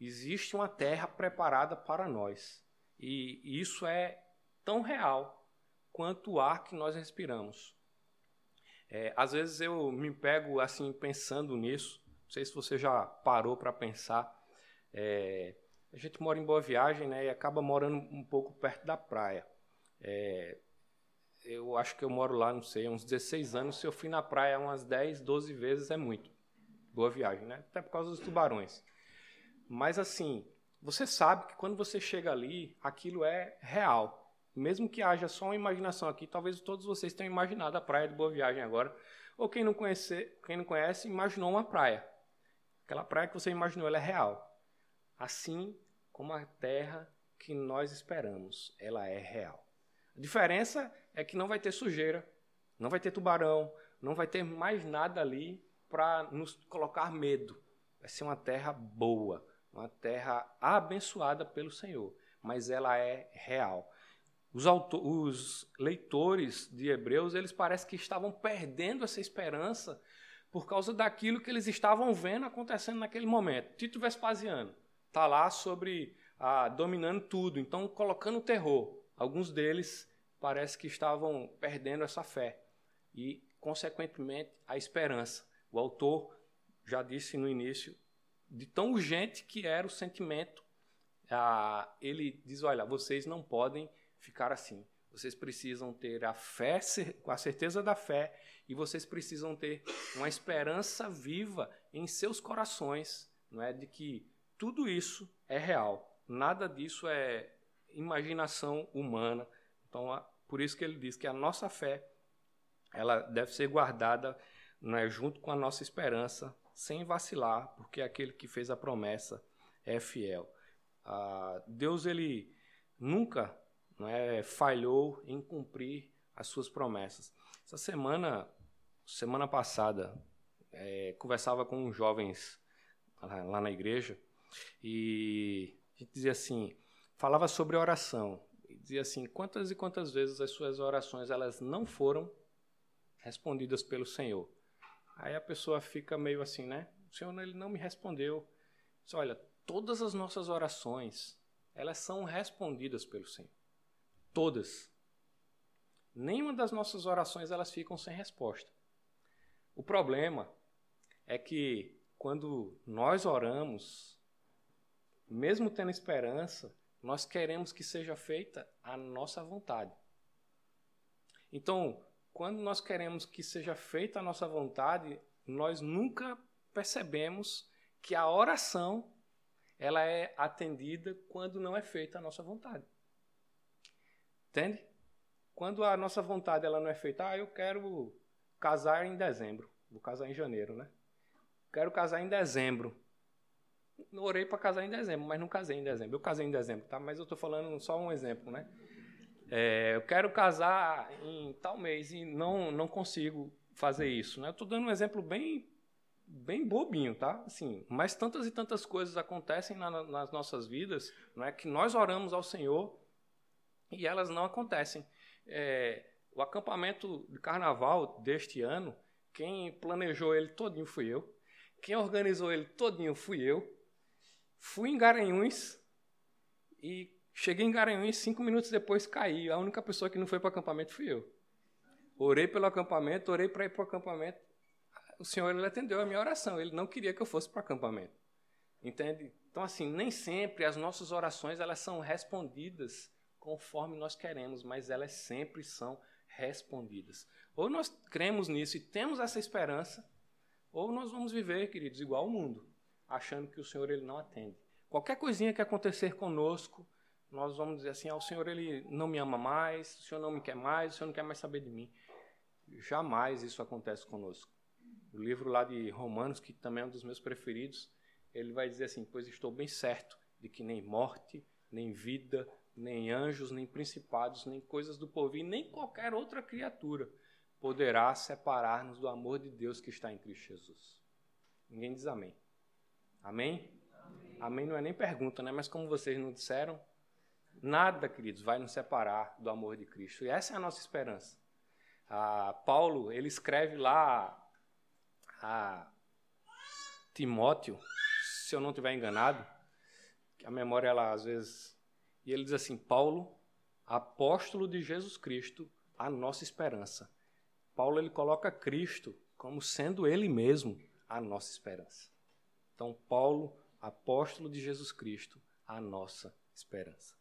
Existe uma terra preparada para nós. E isso é tão real quanto o ar que nós respiramos. É, às vezes eu me pego assim pensando nisso. Não sei se você já parou para pensar. É, a gente mora em Boa Viagem, né, e acaba morando um pouco perto da praia. É, eu acho que eu moro lá, não sei, uns 16 anos. Se eu fui na praia umas 10, 12 vezes é muito. Boa viagem, né? Até por causa dos tubarões. Mas assim, você sabe que quando você chega ali, aquilo é real mesmo que haja só uma imaginação aqui, talvez todos vocês tenham imaginado a praia de Boa Viagem agora, ou quem não conhece, quem não conhece imaginou uma praia. Aquela praia que você imaginou, ela é real. Assim como a terra que nós esperamos, ela é real. A diferença é que não vai ter sujeira, não vai ter tubarão, não vai ter mais nada ali para nos colocar medo. Vai ser uma terra boa, uma terra abençoada pelo Senhor, mas ela é real. Os, os leitores de Hebreus, eles parecem que estavam perdendo essa esperança por causa daquilo que eles estavam vendo acontecendo naquele momento. Tito Vespasiano está lá sobre ah, dominando tudo, então colocando terror. Alguns deles parece que estavam perdendo essa fé e, consequentemente, a esperança. O autor já disse no início de tão urgente que era o sentimento. Ah, ele diz: olha, vocês não podem ficar assim. Vocês precisam ter a fé, a certeza da fé, e vocês precisam ter uma esperança viva em seus corações, não é, de que tudo isso é real. Nada disso é imaginação humana. Então, por isso que ele diz que a nossa fé ela deve ser guardada não é, junto com a nossa esperança, sem vacilar, porque aquele que fez a promessa é fiel. Ah, Deus ele nunca não é, falhou em cumprir as suas promessas. Essa semana, semana passada, é, conversava com jovens lá na igreja, e a gente dizia assim, falava sobre oração, e dizia assim, quantas e quantas vezes as suas orações elas não foram respondidas pelo Senhor. Aí a pessoa fica meio assim, né? O Senhor ele não me respondeu. Diz, Olha, todas as nossas orações, elas são respondidas pelo Senhor. Todas. Nenhuma das nossas orações elas ficam sem resposta. O problema é que quando nós oramos, mesmo tendo esperança, nós queremos que seja feita a nossa vontade. Então, quando nós queremos que seja feita a nossa vontade, nós nunca percebemos que a oração ela é atendida quando não é feita a nossa vontade. Entende? Quando a nossa vontade ela não é feita, ah, eu quero casar em dezembro, vou casar em janeiro, né? Quero casar em dezembro. Orei para casar em dezembro, mas não casei em dezembro. Eu casei em dezembro, tá? Mas eu estou falando só um exemplo, né? É, eu quero casar em tal mês e não, não consigo fazer isso. Né? Eu estou dando um exemplo bem, bem bobinho, tá? Assim, mas tantas e tantas coisas acontecem na, nas nossas vidas, não é que nós oramos ao Senhor e elas não acontecem. É, o acampamento de carnaval deste ano, quem planejou ele todinho fui eu, quem organizou ele todinho fui eu. Fui em Garanhuns e Cheguei em Garanhuns, cinco minutos depois caí. A única pessoa que não foi para o acampamento fui eu. Orei pelo acampamento, orei para ir para o acampamento. O Senhor ele atendeu a minha oração. Ele não queria que eu fosse para o acampamento. Entende? Então, assim, nem sempre as nossas orações elas são respondidas conforme nós queremos, mas elas sempre são respondidas. Ou nós cremos nisso e temos essa esperança, ou nós vamos viver, queridos, igual ao mundo, achando que o Senhor ele não atende. Qualquer coisinha que acontecer conosco, nós vamos dizer assim: ah, o Senhor ele não me ama mais, o Senhor não me quer mais, o Senhor não quer mais saber de mim. Jamais isso acontece conosco. O livro lá de Romanos, que também é um dos meus preferidos, ele vai dizer assim: Pois estou bem certo de que nem morte, nem vida, nem anjos, nem principados, nem coisas do porvir, nem qualquer outra criatura poderá separar-nos do amor de Deus que está em Cristo Jesus. Ninguém diz amém. Amém? Amém, amém não é nem pergunta, né? Mas como vocês não disseram, Nada, queridos, vai nos separar do amor de Cristo. E essa é a nossa esperança. Ah, Paulo, ele escreve lá a Timóteo, se eu não estiver enganado, que a memória, ela às vezes. E ele diz assim: Paulo, apóstolo de Jesus Cristo, a nossa esperança. Paulo ele coloca Cristo como sendo ele mesmo a nossa esperança. Então, Paulo, apóstolo de Jesus Cristo, a nossa esperança.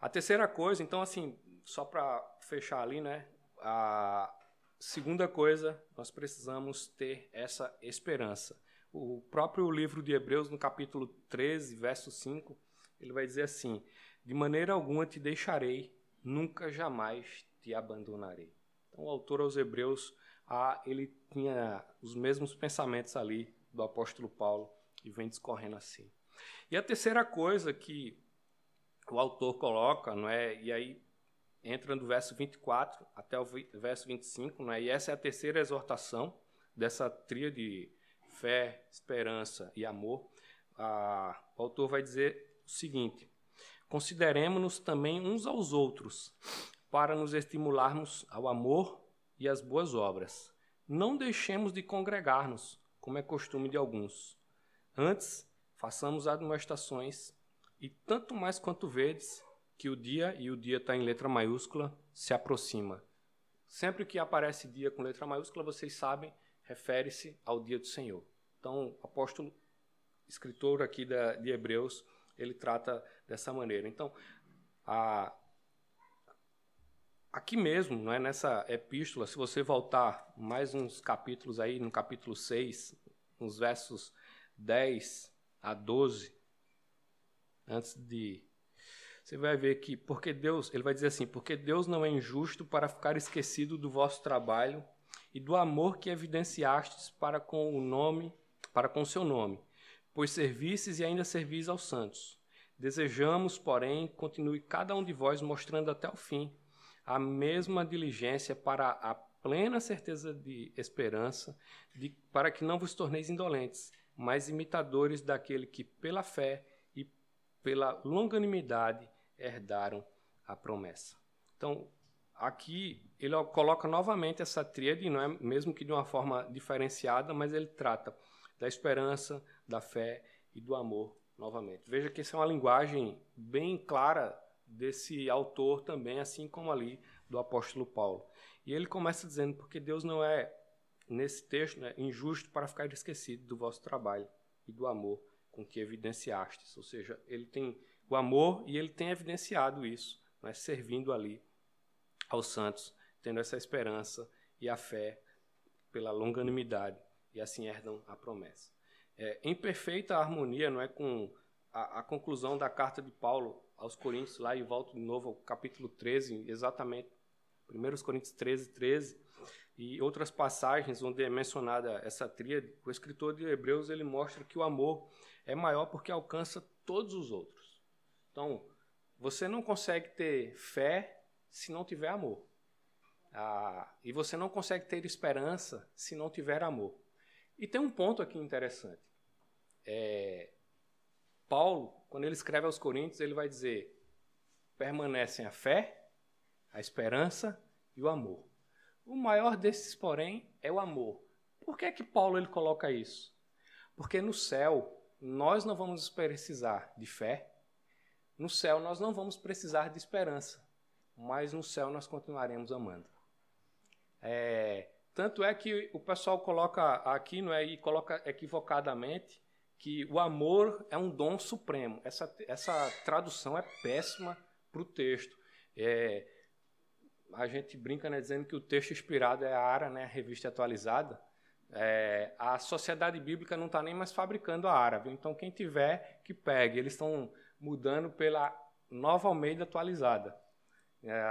A terceira coisa, então, assim, só para fechar ali, né? A segunda coisa, nós precisamos ter essa esperança. O próprio livro de Hebreus, no capítulo 13, verso 5, ele vai dizer assim: De maneira alguma te deixarei, nunca jamais te abandonarei. Então, o autor aos Hebreus, ah, ele tinha os mesmos pensamentos ali do apóstolo Paulo e vem discorrendo assim. E a terceira coisa que o autor coloca, não é? E aí entra do verso 24 até o verso 25, não é? E essa é a terceira exortação dessa tria de fé, esperança e amor. Ah, o autor vai dizer o seguinte: Consideremos-nos também uns aos outros, para nos estimularmos ao amor e às boas obras. Não deixemos de congregar-nos, como é costume de alguns. Antes, façamos admoestações e tanto mais quanto vedes que o dia, e o dia está em letra maiúscula, se aproxima. Sempre que aparece dia com letra maiúscula, vocês sabem, refere-se ao dia do Senhor. Então, o apóstolo, escritor aqui de Hebreus, ele trata dessa maneira. Então, a, aqui mesmo, não é nessa epístola, se você voltar mais uns capítulos aí, no capítulo 6, nos versos 10 a 12, antes de você vai ver que porque Deus, ele vai dizer assim, porque Deus não é injusto para ficar esquecido do vosso trabalho e do amor que evidenciastes para com o nome, para com o seu nome, pois servistes e ainda servis aos santos. Desejamos, porém, continue cada um de vós mostrando até o fim a mesma diligência para a plena certeza de esperança, de, para que não vos torneis indolentes, mas imitadores daquele que, pela fé e pela longanimidade, herdaram a promessa. Então, aqui ele coloca novamente essa tríade, não é mesmo que de uma forma diferenciada, mas ele trata da esperança, da fé e do amor novamente. Veja que essa é uma linguagem bem clara desse autor também, assim como ali do apóstolo Paulo. E ele começa dizendo: porque Deus não é nesse texto, né, injusto para ficar esquecido do vosso trabalho e do amor com que evidenciastes. Ou seja, ele tem o amor e ele tem evidenciado isso, né, servindo ali aos santos, tendo essa esperança e a fé pela longanimidade, e assim herdam a promessa. É, em perfeita harmonia não é com a, a conclusão da carta de Paulo aos Coríntios, lá e volto de novo ao capítulo 13, exatamente, 1 Coríntios 13, 13, e outras passagens onde é mencionada essa tríade, o escritor de Hebreus ele mostra que o amor é maior porque alcança todos os outros. Então, você não consegue ter fé se não tiver amor. Ah, e você não consegue ter esperança se não tiver amor. E tem um ponto aqui interessante. É, Paulo, quando ele escreve aos Coríntios, ele vai dizer: permanecem a fé, a esperança e o amor. O maior desses, porém, é o amor. Por que é que Paulo ele coloca isso? Porque no céu nós não vamos precisar de fé, no céu nós não vamos precisar de esperança, mas no céu nós continuaremos amando. É, tanto é que o pessoal coloca aqui, não é, e coloca equivocadamente, que o amor é um dom supremo. Essa, essa tradução é péssima para o texto. É, a gente brinca né, dizendo que o texto inspirado é a ARA, né, a revista atualizada. É, a Sociedade Bíblica não está nem mais fabricando a ARA, viu? então quem tiver que pegue. Eles estão mudando pela Nova Almeida atualizada. É,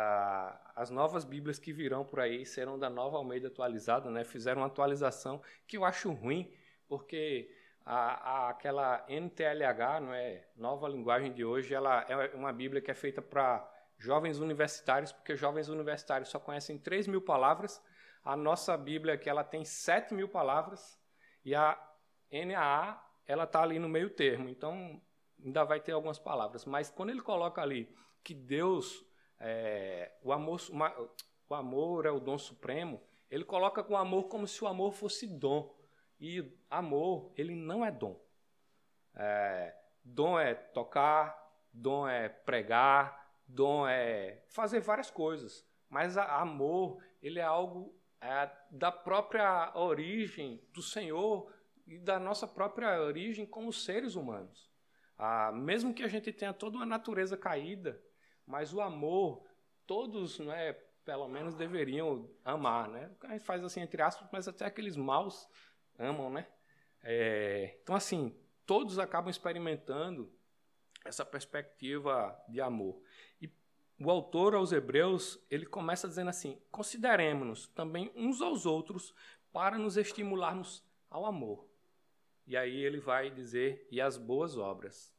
as novas Bíblias que virão por aí serão da Nova Almeida atualizada, né? Fizeram uma atualização que eu acho ruim, porque a, a, aquela NTLH, não é, nova linguagem de hoje, ela é uma Bíblia que é feita para jovens universitários, porque jovens universitários só conhecem 3 mil palavras. A nossa Bíblia que ela tem 7 mil palavras e a NAA ela está ali no meio termo, então ainda vai ter algumas palavras. Mas quando ele coloca ali que Deus, é, o, amor, o amor é o dom supremo, ele coloca com amor como se o amor fosse dom. E amor, ele não é dom. É, dom é tocar, dom é pregar, Dom é fazer várias coisas, mas a, amor ele é algo é, da própria origem do Senhor e da nossa própria origem como seres humanos. Ah, mesmo que a gente tenha toda uma natureza caída, mas o amor, todos, né, pelo menos deveriam amar, né? A gente faz assim entre aspas, mas até aqueles maus amam, né? É, então assim, todos acabam experimentando essa perspectiva de amor o autor aos Hebreus, ele começa dizendo assim: consideremos-nos também uns aos outros para nos estimularmos ao amor. E aí ele vai dizer: e as boas obras.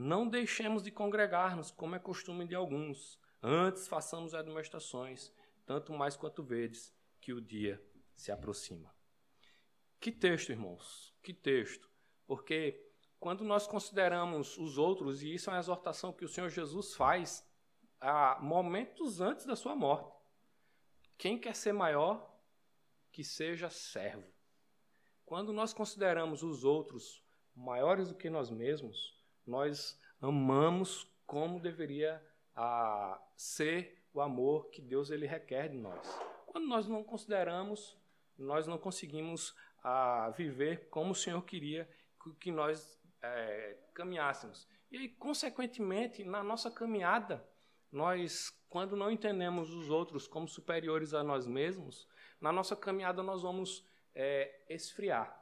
Não deixemos de congregar-nos, como é costume de alguns. Antes façamos admoestações, tanto mais quanto vedes que o dia se aproxima. Que texto, irmãos? Que texto? Porque quando nós consideramos os outros, e isso é uma exortação que o Senhor Jesus faz a momentos antes da sua morte. Quem quer ser maior, que seja servo. Quando nós consideramos os outros maiores do que nós mesmos, nós amamos como deveria a, ser o amor que Deus ele requer de nós. Quando nós não consideramos, nós não conseguimos a, viver como o Senhor queria que nós é, caminhássemos. E aí, consequentemente, na nossa caminhada, nós, quando não entendemos os outros como superiores a nós mesmos, na nossa caminhada nós vamos é, esfriar.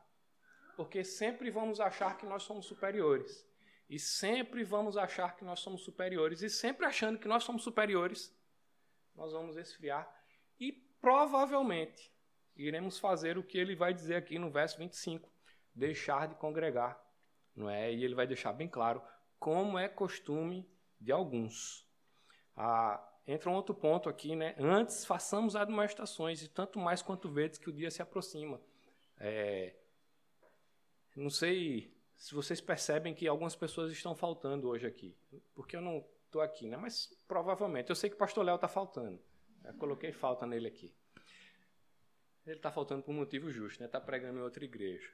Porque sempre vamos achar que nós somos superiores. E sempre vamos achar que nós somos superiores. E sempre achando que nós somos superiores, nós vamos esfriar. E provavelmente iremos fazer o que ele vai dizer aqui no verso 25: deixar de congregar. Não é? E ele vai deixar bem claro como é costume de alguns. Ah, entra um outro ponto aqui, né? Antes façamos admoestações, e tanto mais quanto vedes que o dia se aproxima. É, Não sei se vocês percebem que algumas pessoas estão faltando hoje aqui, porque eu não estou aqui, né? mas provavelmente. Eu sei que o pastor Léo está faltando. Eu coloquei falta nele aqui. Ele está faltando por um motivo justo, né? Está pregando em outra igreja.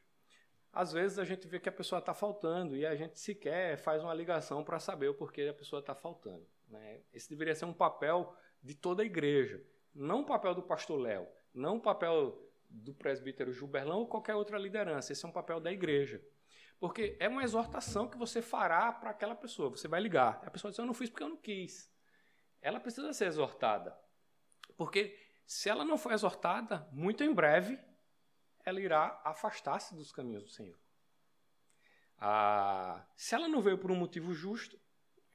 Às vezes a gente vê que a pessoa está faltando e a gente sequer faz uma ligação para saber o porquê a pessoa está faltando. Né? Esse deveria ser um papel de toda a igreja, não o papel do pastor Léo, não o papel do presbítero Gilberlão ou qualquer outra liderança. Esse é um papel da igreja. Porque é uma exortação que você fará para aquela pessoa. Você vai ligar. A pessoa diz: Eu não fiz porque eu não quis. Ela precisa ser exortada. Porque se ela não for exortada, muito em breve ela irá afastar-se dos caminhos do Senhor. Ah, se ela não veio por um motivo justo,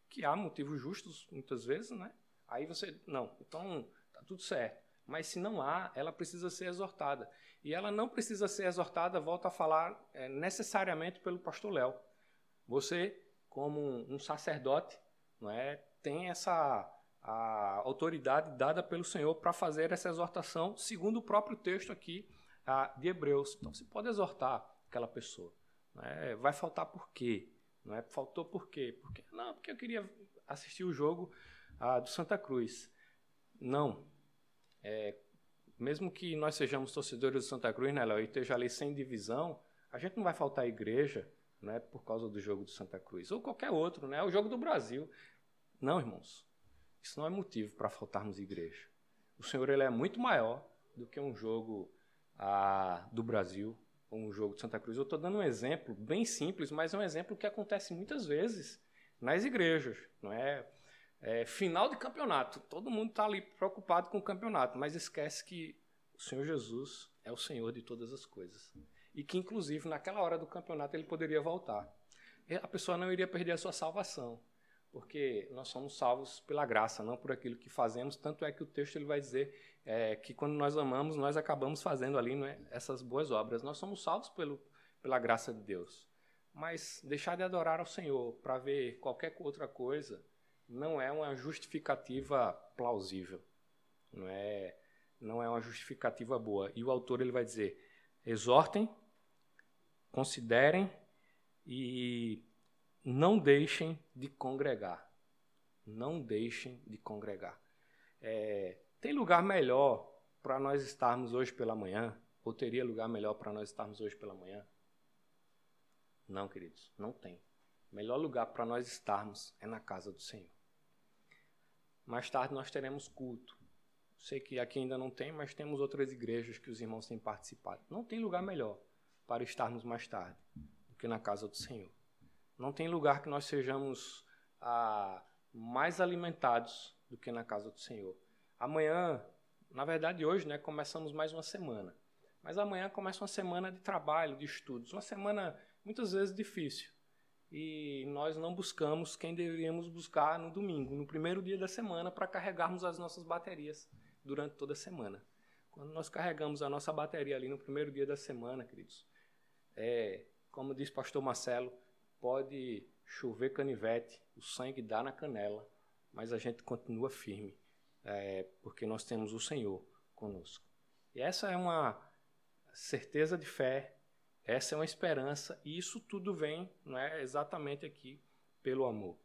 que há motivos justos muitas vezes, né? Aí você, não, então tá tudo certo. Mas se não há, ela precisa ser exortada. E ela não precisa ser exortada, volta a falar, é, necessariamente pelo pastor Léo. Você, como um sacerdote, não é, tem essa a autoridade dada pelo Senhor para fazer essa exortação, segundo o próprio texto aqui a, de Hebreus. Então você pode exortar aquela pessoa. É? Vai faltar por quê? Não é? Faltou por quê? Porque, não, porque eu queria assistir o jogo a, do Santa Cruz. Não. É, mesmo que nós sejamos torcedores do Santa Cruz, né, Léo, e esteja ali sem divisão, a gente não vai faltar à igreja né, por causa do jogo do Santa Cruz. Ou qualquer outro, né? O jogo do Brasil. Não, irmãos. Isso não é motivo para faltarmos igreja. O Senhor ele é muito maior do que um jogo a, do Brasil, um jogo de Santa Cruz. Eu estou dando um exemplo bem simples, mas é um exemplo que acontece muitas vezes nas igrejas. Não é? É final de campeonato, todo mundo está ali preocupado com o campeonato, mas esquece que o Senhor Jesus é o Senhor de todas as coisas. E que, inclusive, naquela hora do campeonato ele poderia voltar. A pessoa não iria perder a sua salvação porque nós somos salvos pela graça, não por aquilo que fazemos. Tanto é que o texto ele vai dizer é, que quando nós amamos, nós acabamos fazendo ali é, essas boas obras. Nós somos salvos pelo, pela graça de Deus. Mas deixar de adorar ao Senhor para ver qualquer outra coisa não é uma justificativa plausível. Não é, não é uma justificativa boa. E o autor ele vai dizer: exortem, considerem e não deixem de congregar. Não deixem de congregar. É, tem lugar melhor para nós estarmos hoje pela manhã? Ou teria lugar melhor para nós estarmos hoje pela manhã? Não, queridos, não tem. O melhor lugar para nós estarmos é na casa do Senhor. Mais tarde nós teremos culto. Sei que aqui ainda não tem, mas temos outras igrejas que os irmãos têm participado. Não tem lugar melhor para estarmos mais tarde do que na casa do Senhor. Não tem lugar que nós sejamos ah, mais alimentados do que na casa do Senhor. Amanhã, na verdade hoje, né, começamos mais uma semana. Mas amanhã começa uma semana de trabalho, de estudos, uma semana muitas vezes difícil. E nós não buscamos quem deveríamos buscar no domingo, no primeiro dia da semana, para carregarmos as nossas baterias durante toda a semana. Quando nós carregamos a nossa bateria ali no primeiro dia da semana, queridos, é, como diz pastor Marcelo, pode chover canivete, o sangue dá na canela, mas a gente continua firme, é, porque nós temos o Senhor conosco. E essa é uma certeza de fé, essa é uma esperança, e isso tudo vem não é, exatamente aqui pelo amor.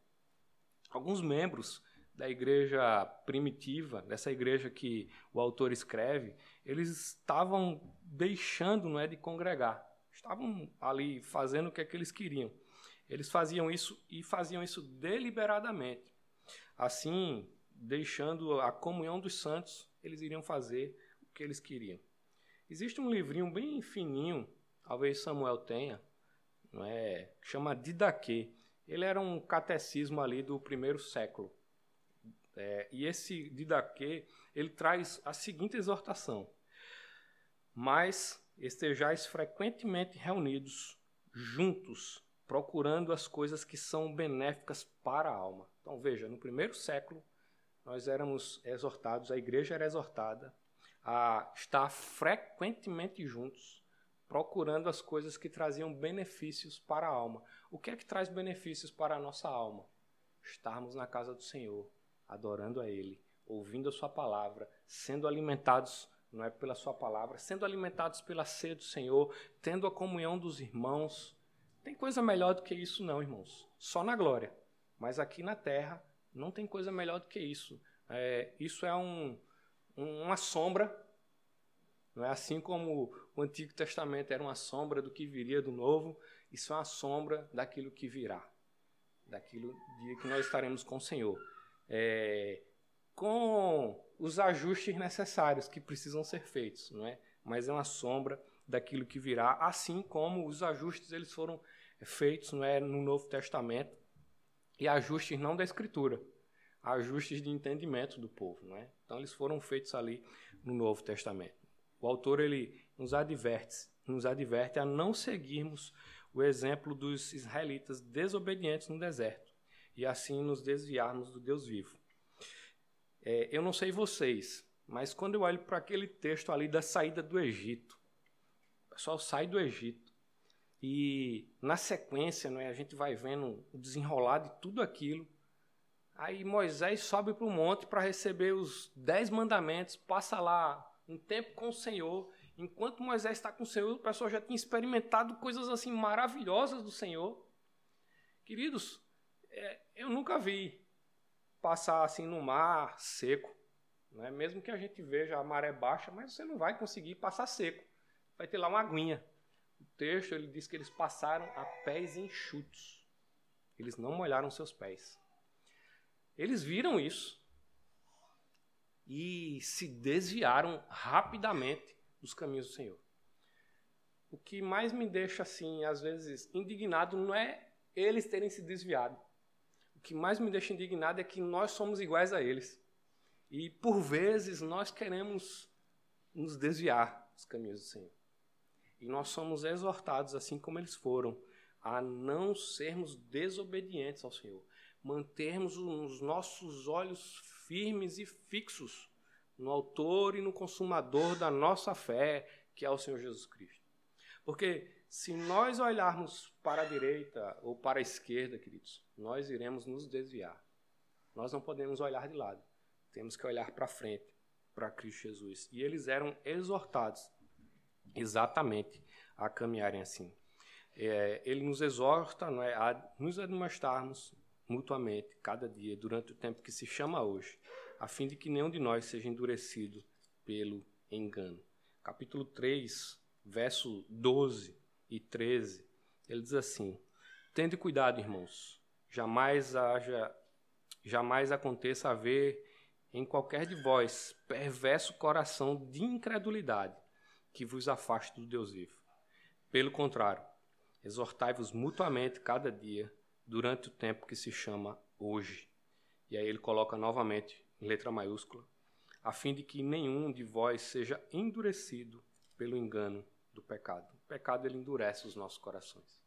Alguns membros da igreja primitiva, dessa igreja que o autor escreve, eles estavam deixando não é, de congregar, estavam ali fazendo o que, é que eles queriam. Eles faziam isso e faziam isso deliberadamente. Assim, deixando a comunhão dos santos, eles iriam fazer o que eles queriam. Existe um livrinho bem fininho, talvez Samuel tenha, não é, chama Didaquê. Ele era um catecismo ali do primeiro século. É, e esse Didaquê, ele traz a seguinte exortação: Mas estejais frequentemente reunidos, juntos, procurando as coisas que são benéficas para a alma. Então veja, no primeiro século nós éramos exortados, a igreja era exortada a estar frequentemente juntos, procurando as coisas que traziam benefícios para a alma. O que é que traz benefícios para a nossa alma? Estarmos na casa do Senhor, adorando a Ele, ouvindo a Sua palavra, sendo alimentados não é pela sua palavra, sendo alimentados pela sede do Senhor, tendo a comunhão dos irmãos. Tem coisa melhor do que isso, não, irmãos. Só na glória. Mas aqui na terra não tem coisa melhor do que isso. É, isso é um, um, uma sombra. Não é assim como o Antigo Testamento era uma sombra do que viria do Novo. Isso é uma sombra daquilo que virá, daquilo dia que nós estaremos com o Senhor. É, com os ajustes necessários que precisam ser feitos, não é? Mas é uma sombra daquilo que virá, assim como os ajustes eles foram feitos, não é, no Novo Testamento, e ajustes não da Escritura, ajustes de entendimento do povo, não é? Então eles foram feitos ali no Novo Testamento. O autor ele nos adverte, nos adverte a não seguirmos o exemplo dos israelitas desobedientes no deserto e assim nos desviarmos do Deus vivo. É, eu não sei vocês, mas quando eu olho para aquele texto ali da saída do Egito, o pessoal sai do Egito e na sequência é, a gente vai vendo o desenrolar de tudo aquilo. Aí Moisés sobe para o monte para receber os dez mandamentos, passa lá um tempo com o Senhor. Enquanto Moisés está com o Senhor, o pessoal já tinha experimentado coisas assim maravilhosas do Senhor. Queridos, é, eu nunca vi passar assim no mar seco. Né? Mesmo que a gente veja a maré baixa, mas você não vai conseguir passar seco. Vai ter lá uma aguinha. O texto ele diz que eles passaram a pés enxutos. Eles não molharam seus pés. Eles viram isso e se desviaram rapidamente dos caminhos do Senhor. O que mais me deixa assim, às vezes, indignado não é eles terem se desviado que mais me deixa indignado é que nós somos iguais a eles. E por vezes nós queremos nos desviar dos caminhos do Senhor. E nós somos exortados, assim como eles foram, a não sermos desobedientes ao Senhor, mantermos os nossos olhos firmes e fixos no Autor e no Consumador da nossa fé, que é o Senhor Jesus Cristo. Porque se nós olharmos para a direita ou para a esquerda, queridos, nós iremos nos desviar. Nós não podemos olhar de lado. Temos que olhar para frente, para Cristo Jesus. E eles eram exortados exatamente a caminharem assim. É, ele nos exorta é, a nos admoestarmos mutuamente cada dia durante o tempo que se chama hoje, a fim de que nenhum de nós seja endurecido pelo engano. Capítulo 3, verso 12 e 13, ele diz assim: Tende cuidado, irmãos, jamais haja jamais aconteça haver em qualquer de vós perverso coração de incredulidade que vos afaste do Deus vivo. Pelo contrário, exortai-vos mutuamente cada dia durante o tempo que se chama hoje. E aí ele coloca novamente em letra maiúscula, a fim de que nenhum de vós seja endurecido pelo engano do pecado. O pecado ele endurece os nossos corações.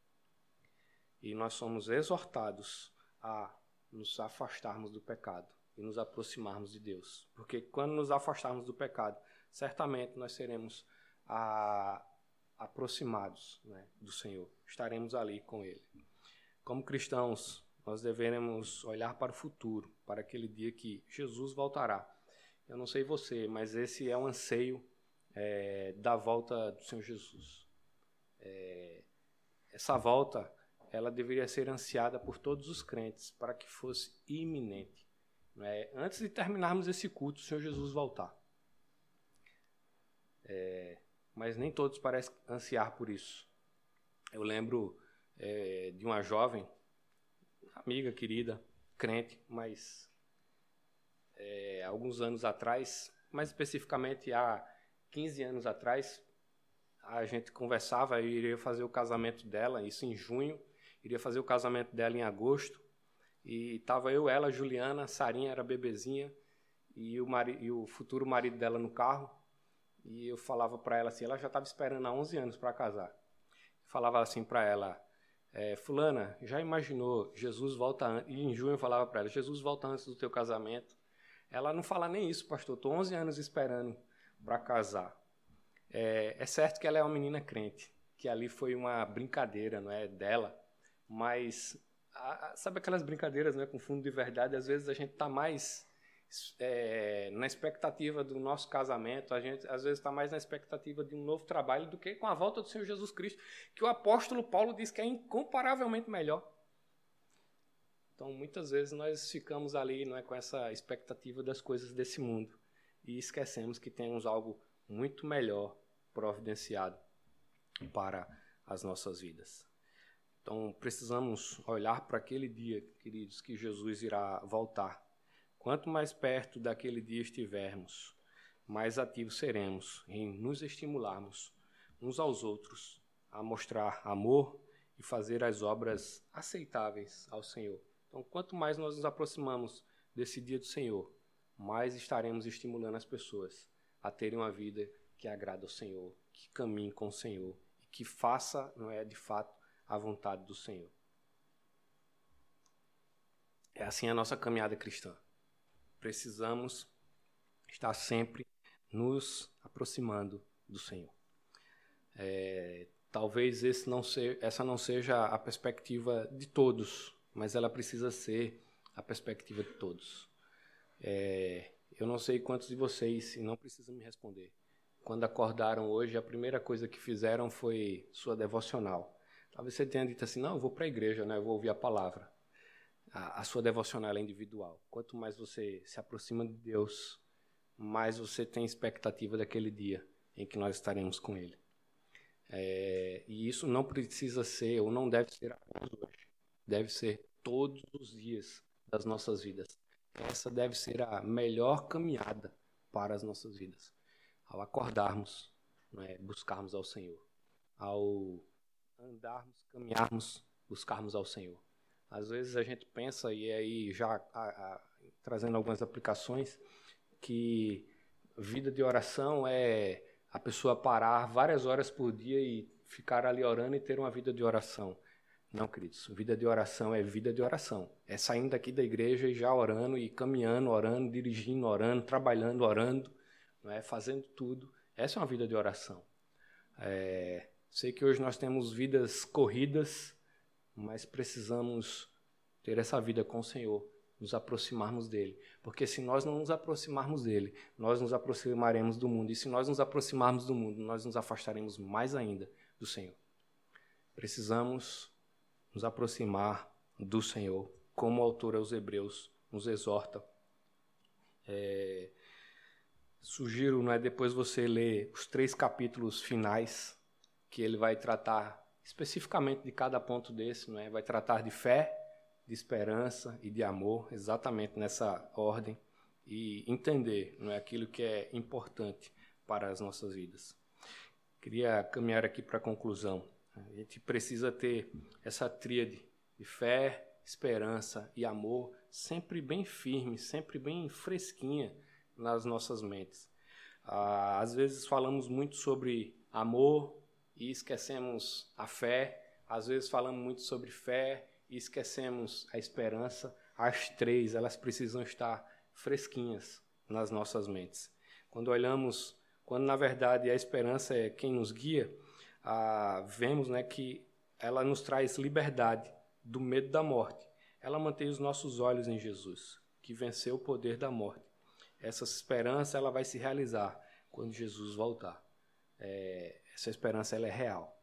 E nós somos exortados a nos afastarmos do pecado e nos aproximarmos de Deus. Porque quando nos afastarmos do pecado, certamente nós seremos a, aproximados né, do Senhor. Estaremos ali com Ele. Como cristãos, nós devemos olhar para o futuro, para aquele dia que Jesus voltará. Eu não sei você, mas esse é um anseio é, da volta do Senhor Jesus. É, essa volta, ela deveria ser ansiada por todos os crentes para que fosse iminente. É? Antes de terminarmos esse culto, o Senhor Jesus voltar. É, mas nem todos parecem ansiar por isso. Eu lembro é, de uma jovem, amiga querida, crente, mas é, alguns anos atrás, mais especificamente há 15 anos atrás, a gente conversava, eu iria fazer o casamento dela, isso em junho, iria fazer o casamento dela em agosto, e tava eu, ela, Juliana, Sarinha era bebezinha, e o, mari, e o futuro marido dela no carro, e eu falava para ela assim, ela já estava esperando há 11 anos para casar. falava assim para ela, é, fulana, já imaginou, Jesus volta antes, e em junho eu falava para ela, Jesus volta antes do teu casamento. Ela não fala nem isso, pastor, estou 11 anos esperando para casar. É, é, certo que ela é uma menina crente, que ali foi uma brincadeira, não é dela, mas a, a, sabe aquelas brincadeiras, né, com fundo de verdade? Às vezes a gente está mais é, na expectativa do nosso casamento, a gente às vezes está mais na expectativa de um novo trabalho do que com a volta do Senhor Jesus Cristo, que o apóstolo Paulo diz que é incomparavelmente melhor. Então, muitas vezes nós ficamos ali não é, com essa expectativa das coisas desse mundo e esquecemos que temos algo muito melhor providenciado para as nossas vidas. Então, precisamos olhar para aquele dia, queridos, que Jesus irá voltar Quanto mais perto daquele dia estivermos, mais ativos seremos em nos estimularmos uns aos outros a mostrar amor e fazer as obras aceitáveis ao Senhor. Então, quanto mais nós nos aproximamos desse dia do Senhor, mais estaremos estimulando as pessoas a terem uma vida que agrada ao Senhor, que caminhe com o Senhor e que faça, não é, de fato, a vontade do Senhor. É assim a nossa caminhada cristã precisamos estar sempre nos aproximando do Senhor. É, talvez não ser, essa não seja a perspectiva de todos, mas ela precisa ser a perspectiva de todos. É, eu não sei quantos de vocês, e não precisam me responder, quando acordaram hoje, a primeira coisa que fizeram foi sua devocional. Talvez você tenha dito assim: não, eu vou para a igreja, né? eu vou ouvir a palavra a, a sua devocional é individual. Quanto mais você se aproxima de Deus, mais você tem expectativa daquele dia em que nós estaremos com Ele. É, e isso não precisa ser, ou não deve ser apenas hoje. Deve ser todos os dias das nossas vidas. Essa deve ser a melhor caminhada para as nossas vidas. Ao acordarmos, é, buscarmos ao Senhor. Ao andarmos, caminharmos, buscarmos ao Senhor. Às vezes a gente pensa, e aí já a, a, trazendo algumas aplicações, que vida de oração é a pessoa parar várias horas por dia e ficar ali orando e ter uma vida de oração. Não, queridos, vida de oração é vida de oração. É saindo daqui da igreja e já orando e caminhando, orando, dirigindo, orando, trabalhando, orando, não é? fazendo tudo. Essa é uma vida de oração. É, sei que hoje nós temos vidas corridas, mas precisamos ter essa vida com o Senhor, nos aproximarmos dele. Porque se nós não nos aproximarmos dele, nós nos aproximaremos do mundo. E se nós nos aproximarmos do mundo, nós nos afastaremos mais ainda do Senhor. Precisamos nos aproximar do Senhor, como o autor aos Hebreus nos exorta. É, sugiro, não é, depois você ler os três capítulos finais que ele vai tratar especificamente de cada ponto desse, não é? Vai tratar de fé, de esperança e de amor, exatamente nessa ordem e entender, não é aquilo que é importante para as nossas vidas. Queria caminhar aqui para a conclusão. A gente precisa ter essa tríade de fé, esperança e amor sempre bem firme, sempre bem fresquinha nas nossas mentes. Ah, às vezes falamos muito sobre amor, e esquecemos a fé. Às vezes falamos muito sobre fé e esquecemos a esperança. As três, elas precisam estar fresquinhas nas nossas mentes. Quando olhamos, quando na verdade a esperança é quem nos guia, ah, vemos né, que ela nos traz liberdade do medo da morte. Ela mantém os nossos olhos em Jesus, que venceu o poder da morte. Essa esperança ela vai se realizar quando Jesus voltar. É, essa esperança ela é real.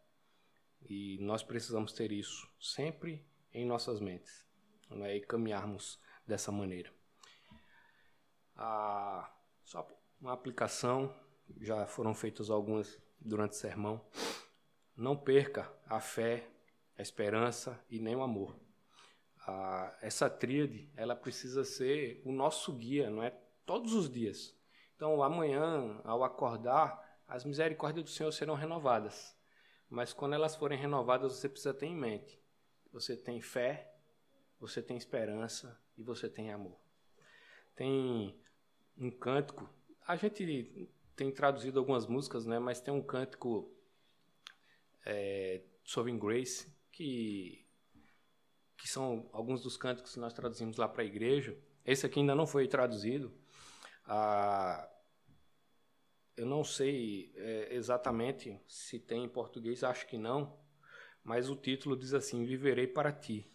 E nós precisamos ter isso sempre em nossas mentes né, e caminharmos dessa maneira. Ah, só uma aplicação, já foram feitas algumas durante o sermão. Não perca a fé, a esperança e nem o amor. Ah, essa tríade, ela precisa ser o nosso guia, não é? Todos os dias. Então, amanhã, ao acordar, as misericórdias do Senhor serão renovadas. Mas quando elas forem renovadas, você precisa ter em mente: você tem fé, você tem esperança e você tem amor. Tem um cântico, a gente tem traduzido algumas músicas, né? Mas tem um cântico é, Sovereign Grace que que são alguns dos cânticos que nós traduzimos lá para a igreja. Esse aqui ainda não foi traduzido. Ah, eu não sei é, exatamente se tem em português, acho que não, mas o título diz assim: Viverei para ti,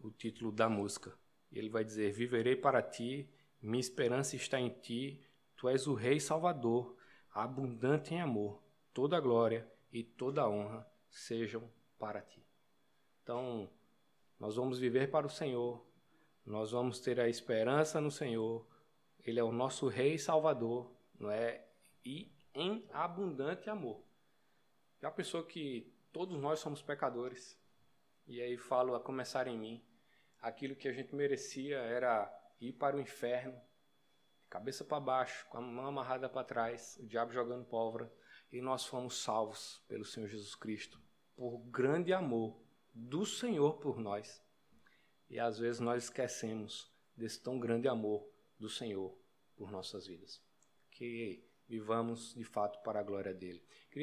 o título da música. Ele vai dizer: Viverei para ti, Minha esperança está em ti, tu és o Rei Salvador, abundante em amor. Toda glória e toda honra sejam para ti. Então, nós vamos viver para o Senhor, nós vamos ter a esperança no Senhor. Ele é o nosso Rei Salvador, não é? E em abundante amor. Já pensou que todos nós somos pecadores? E aí falo a começar em mim. Aquilo que a gente merecia era ir para o inferno, cabeça para baixo, com a mão amarrada para trás, o diabo jogando pólvora, e nós fomos salvos pelo Senhor Jesus Cristo, por grande amor do Senhor por nós. E às vezes nós esquecemos desse tão grande amor do Senhor por nossas vidas. Que vivamos de fato para a glória dele.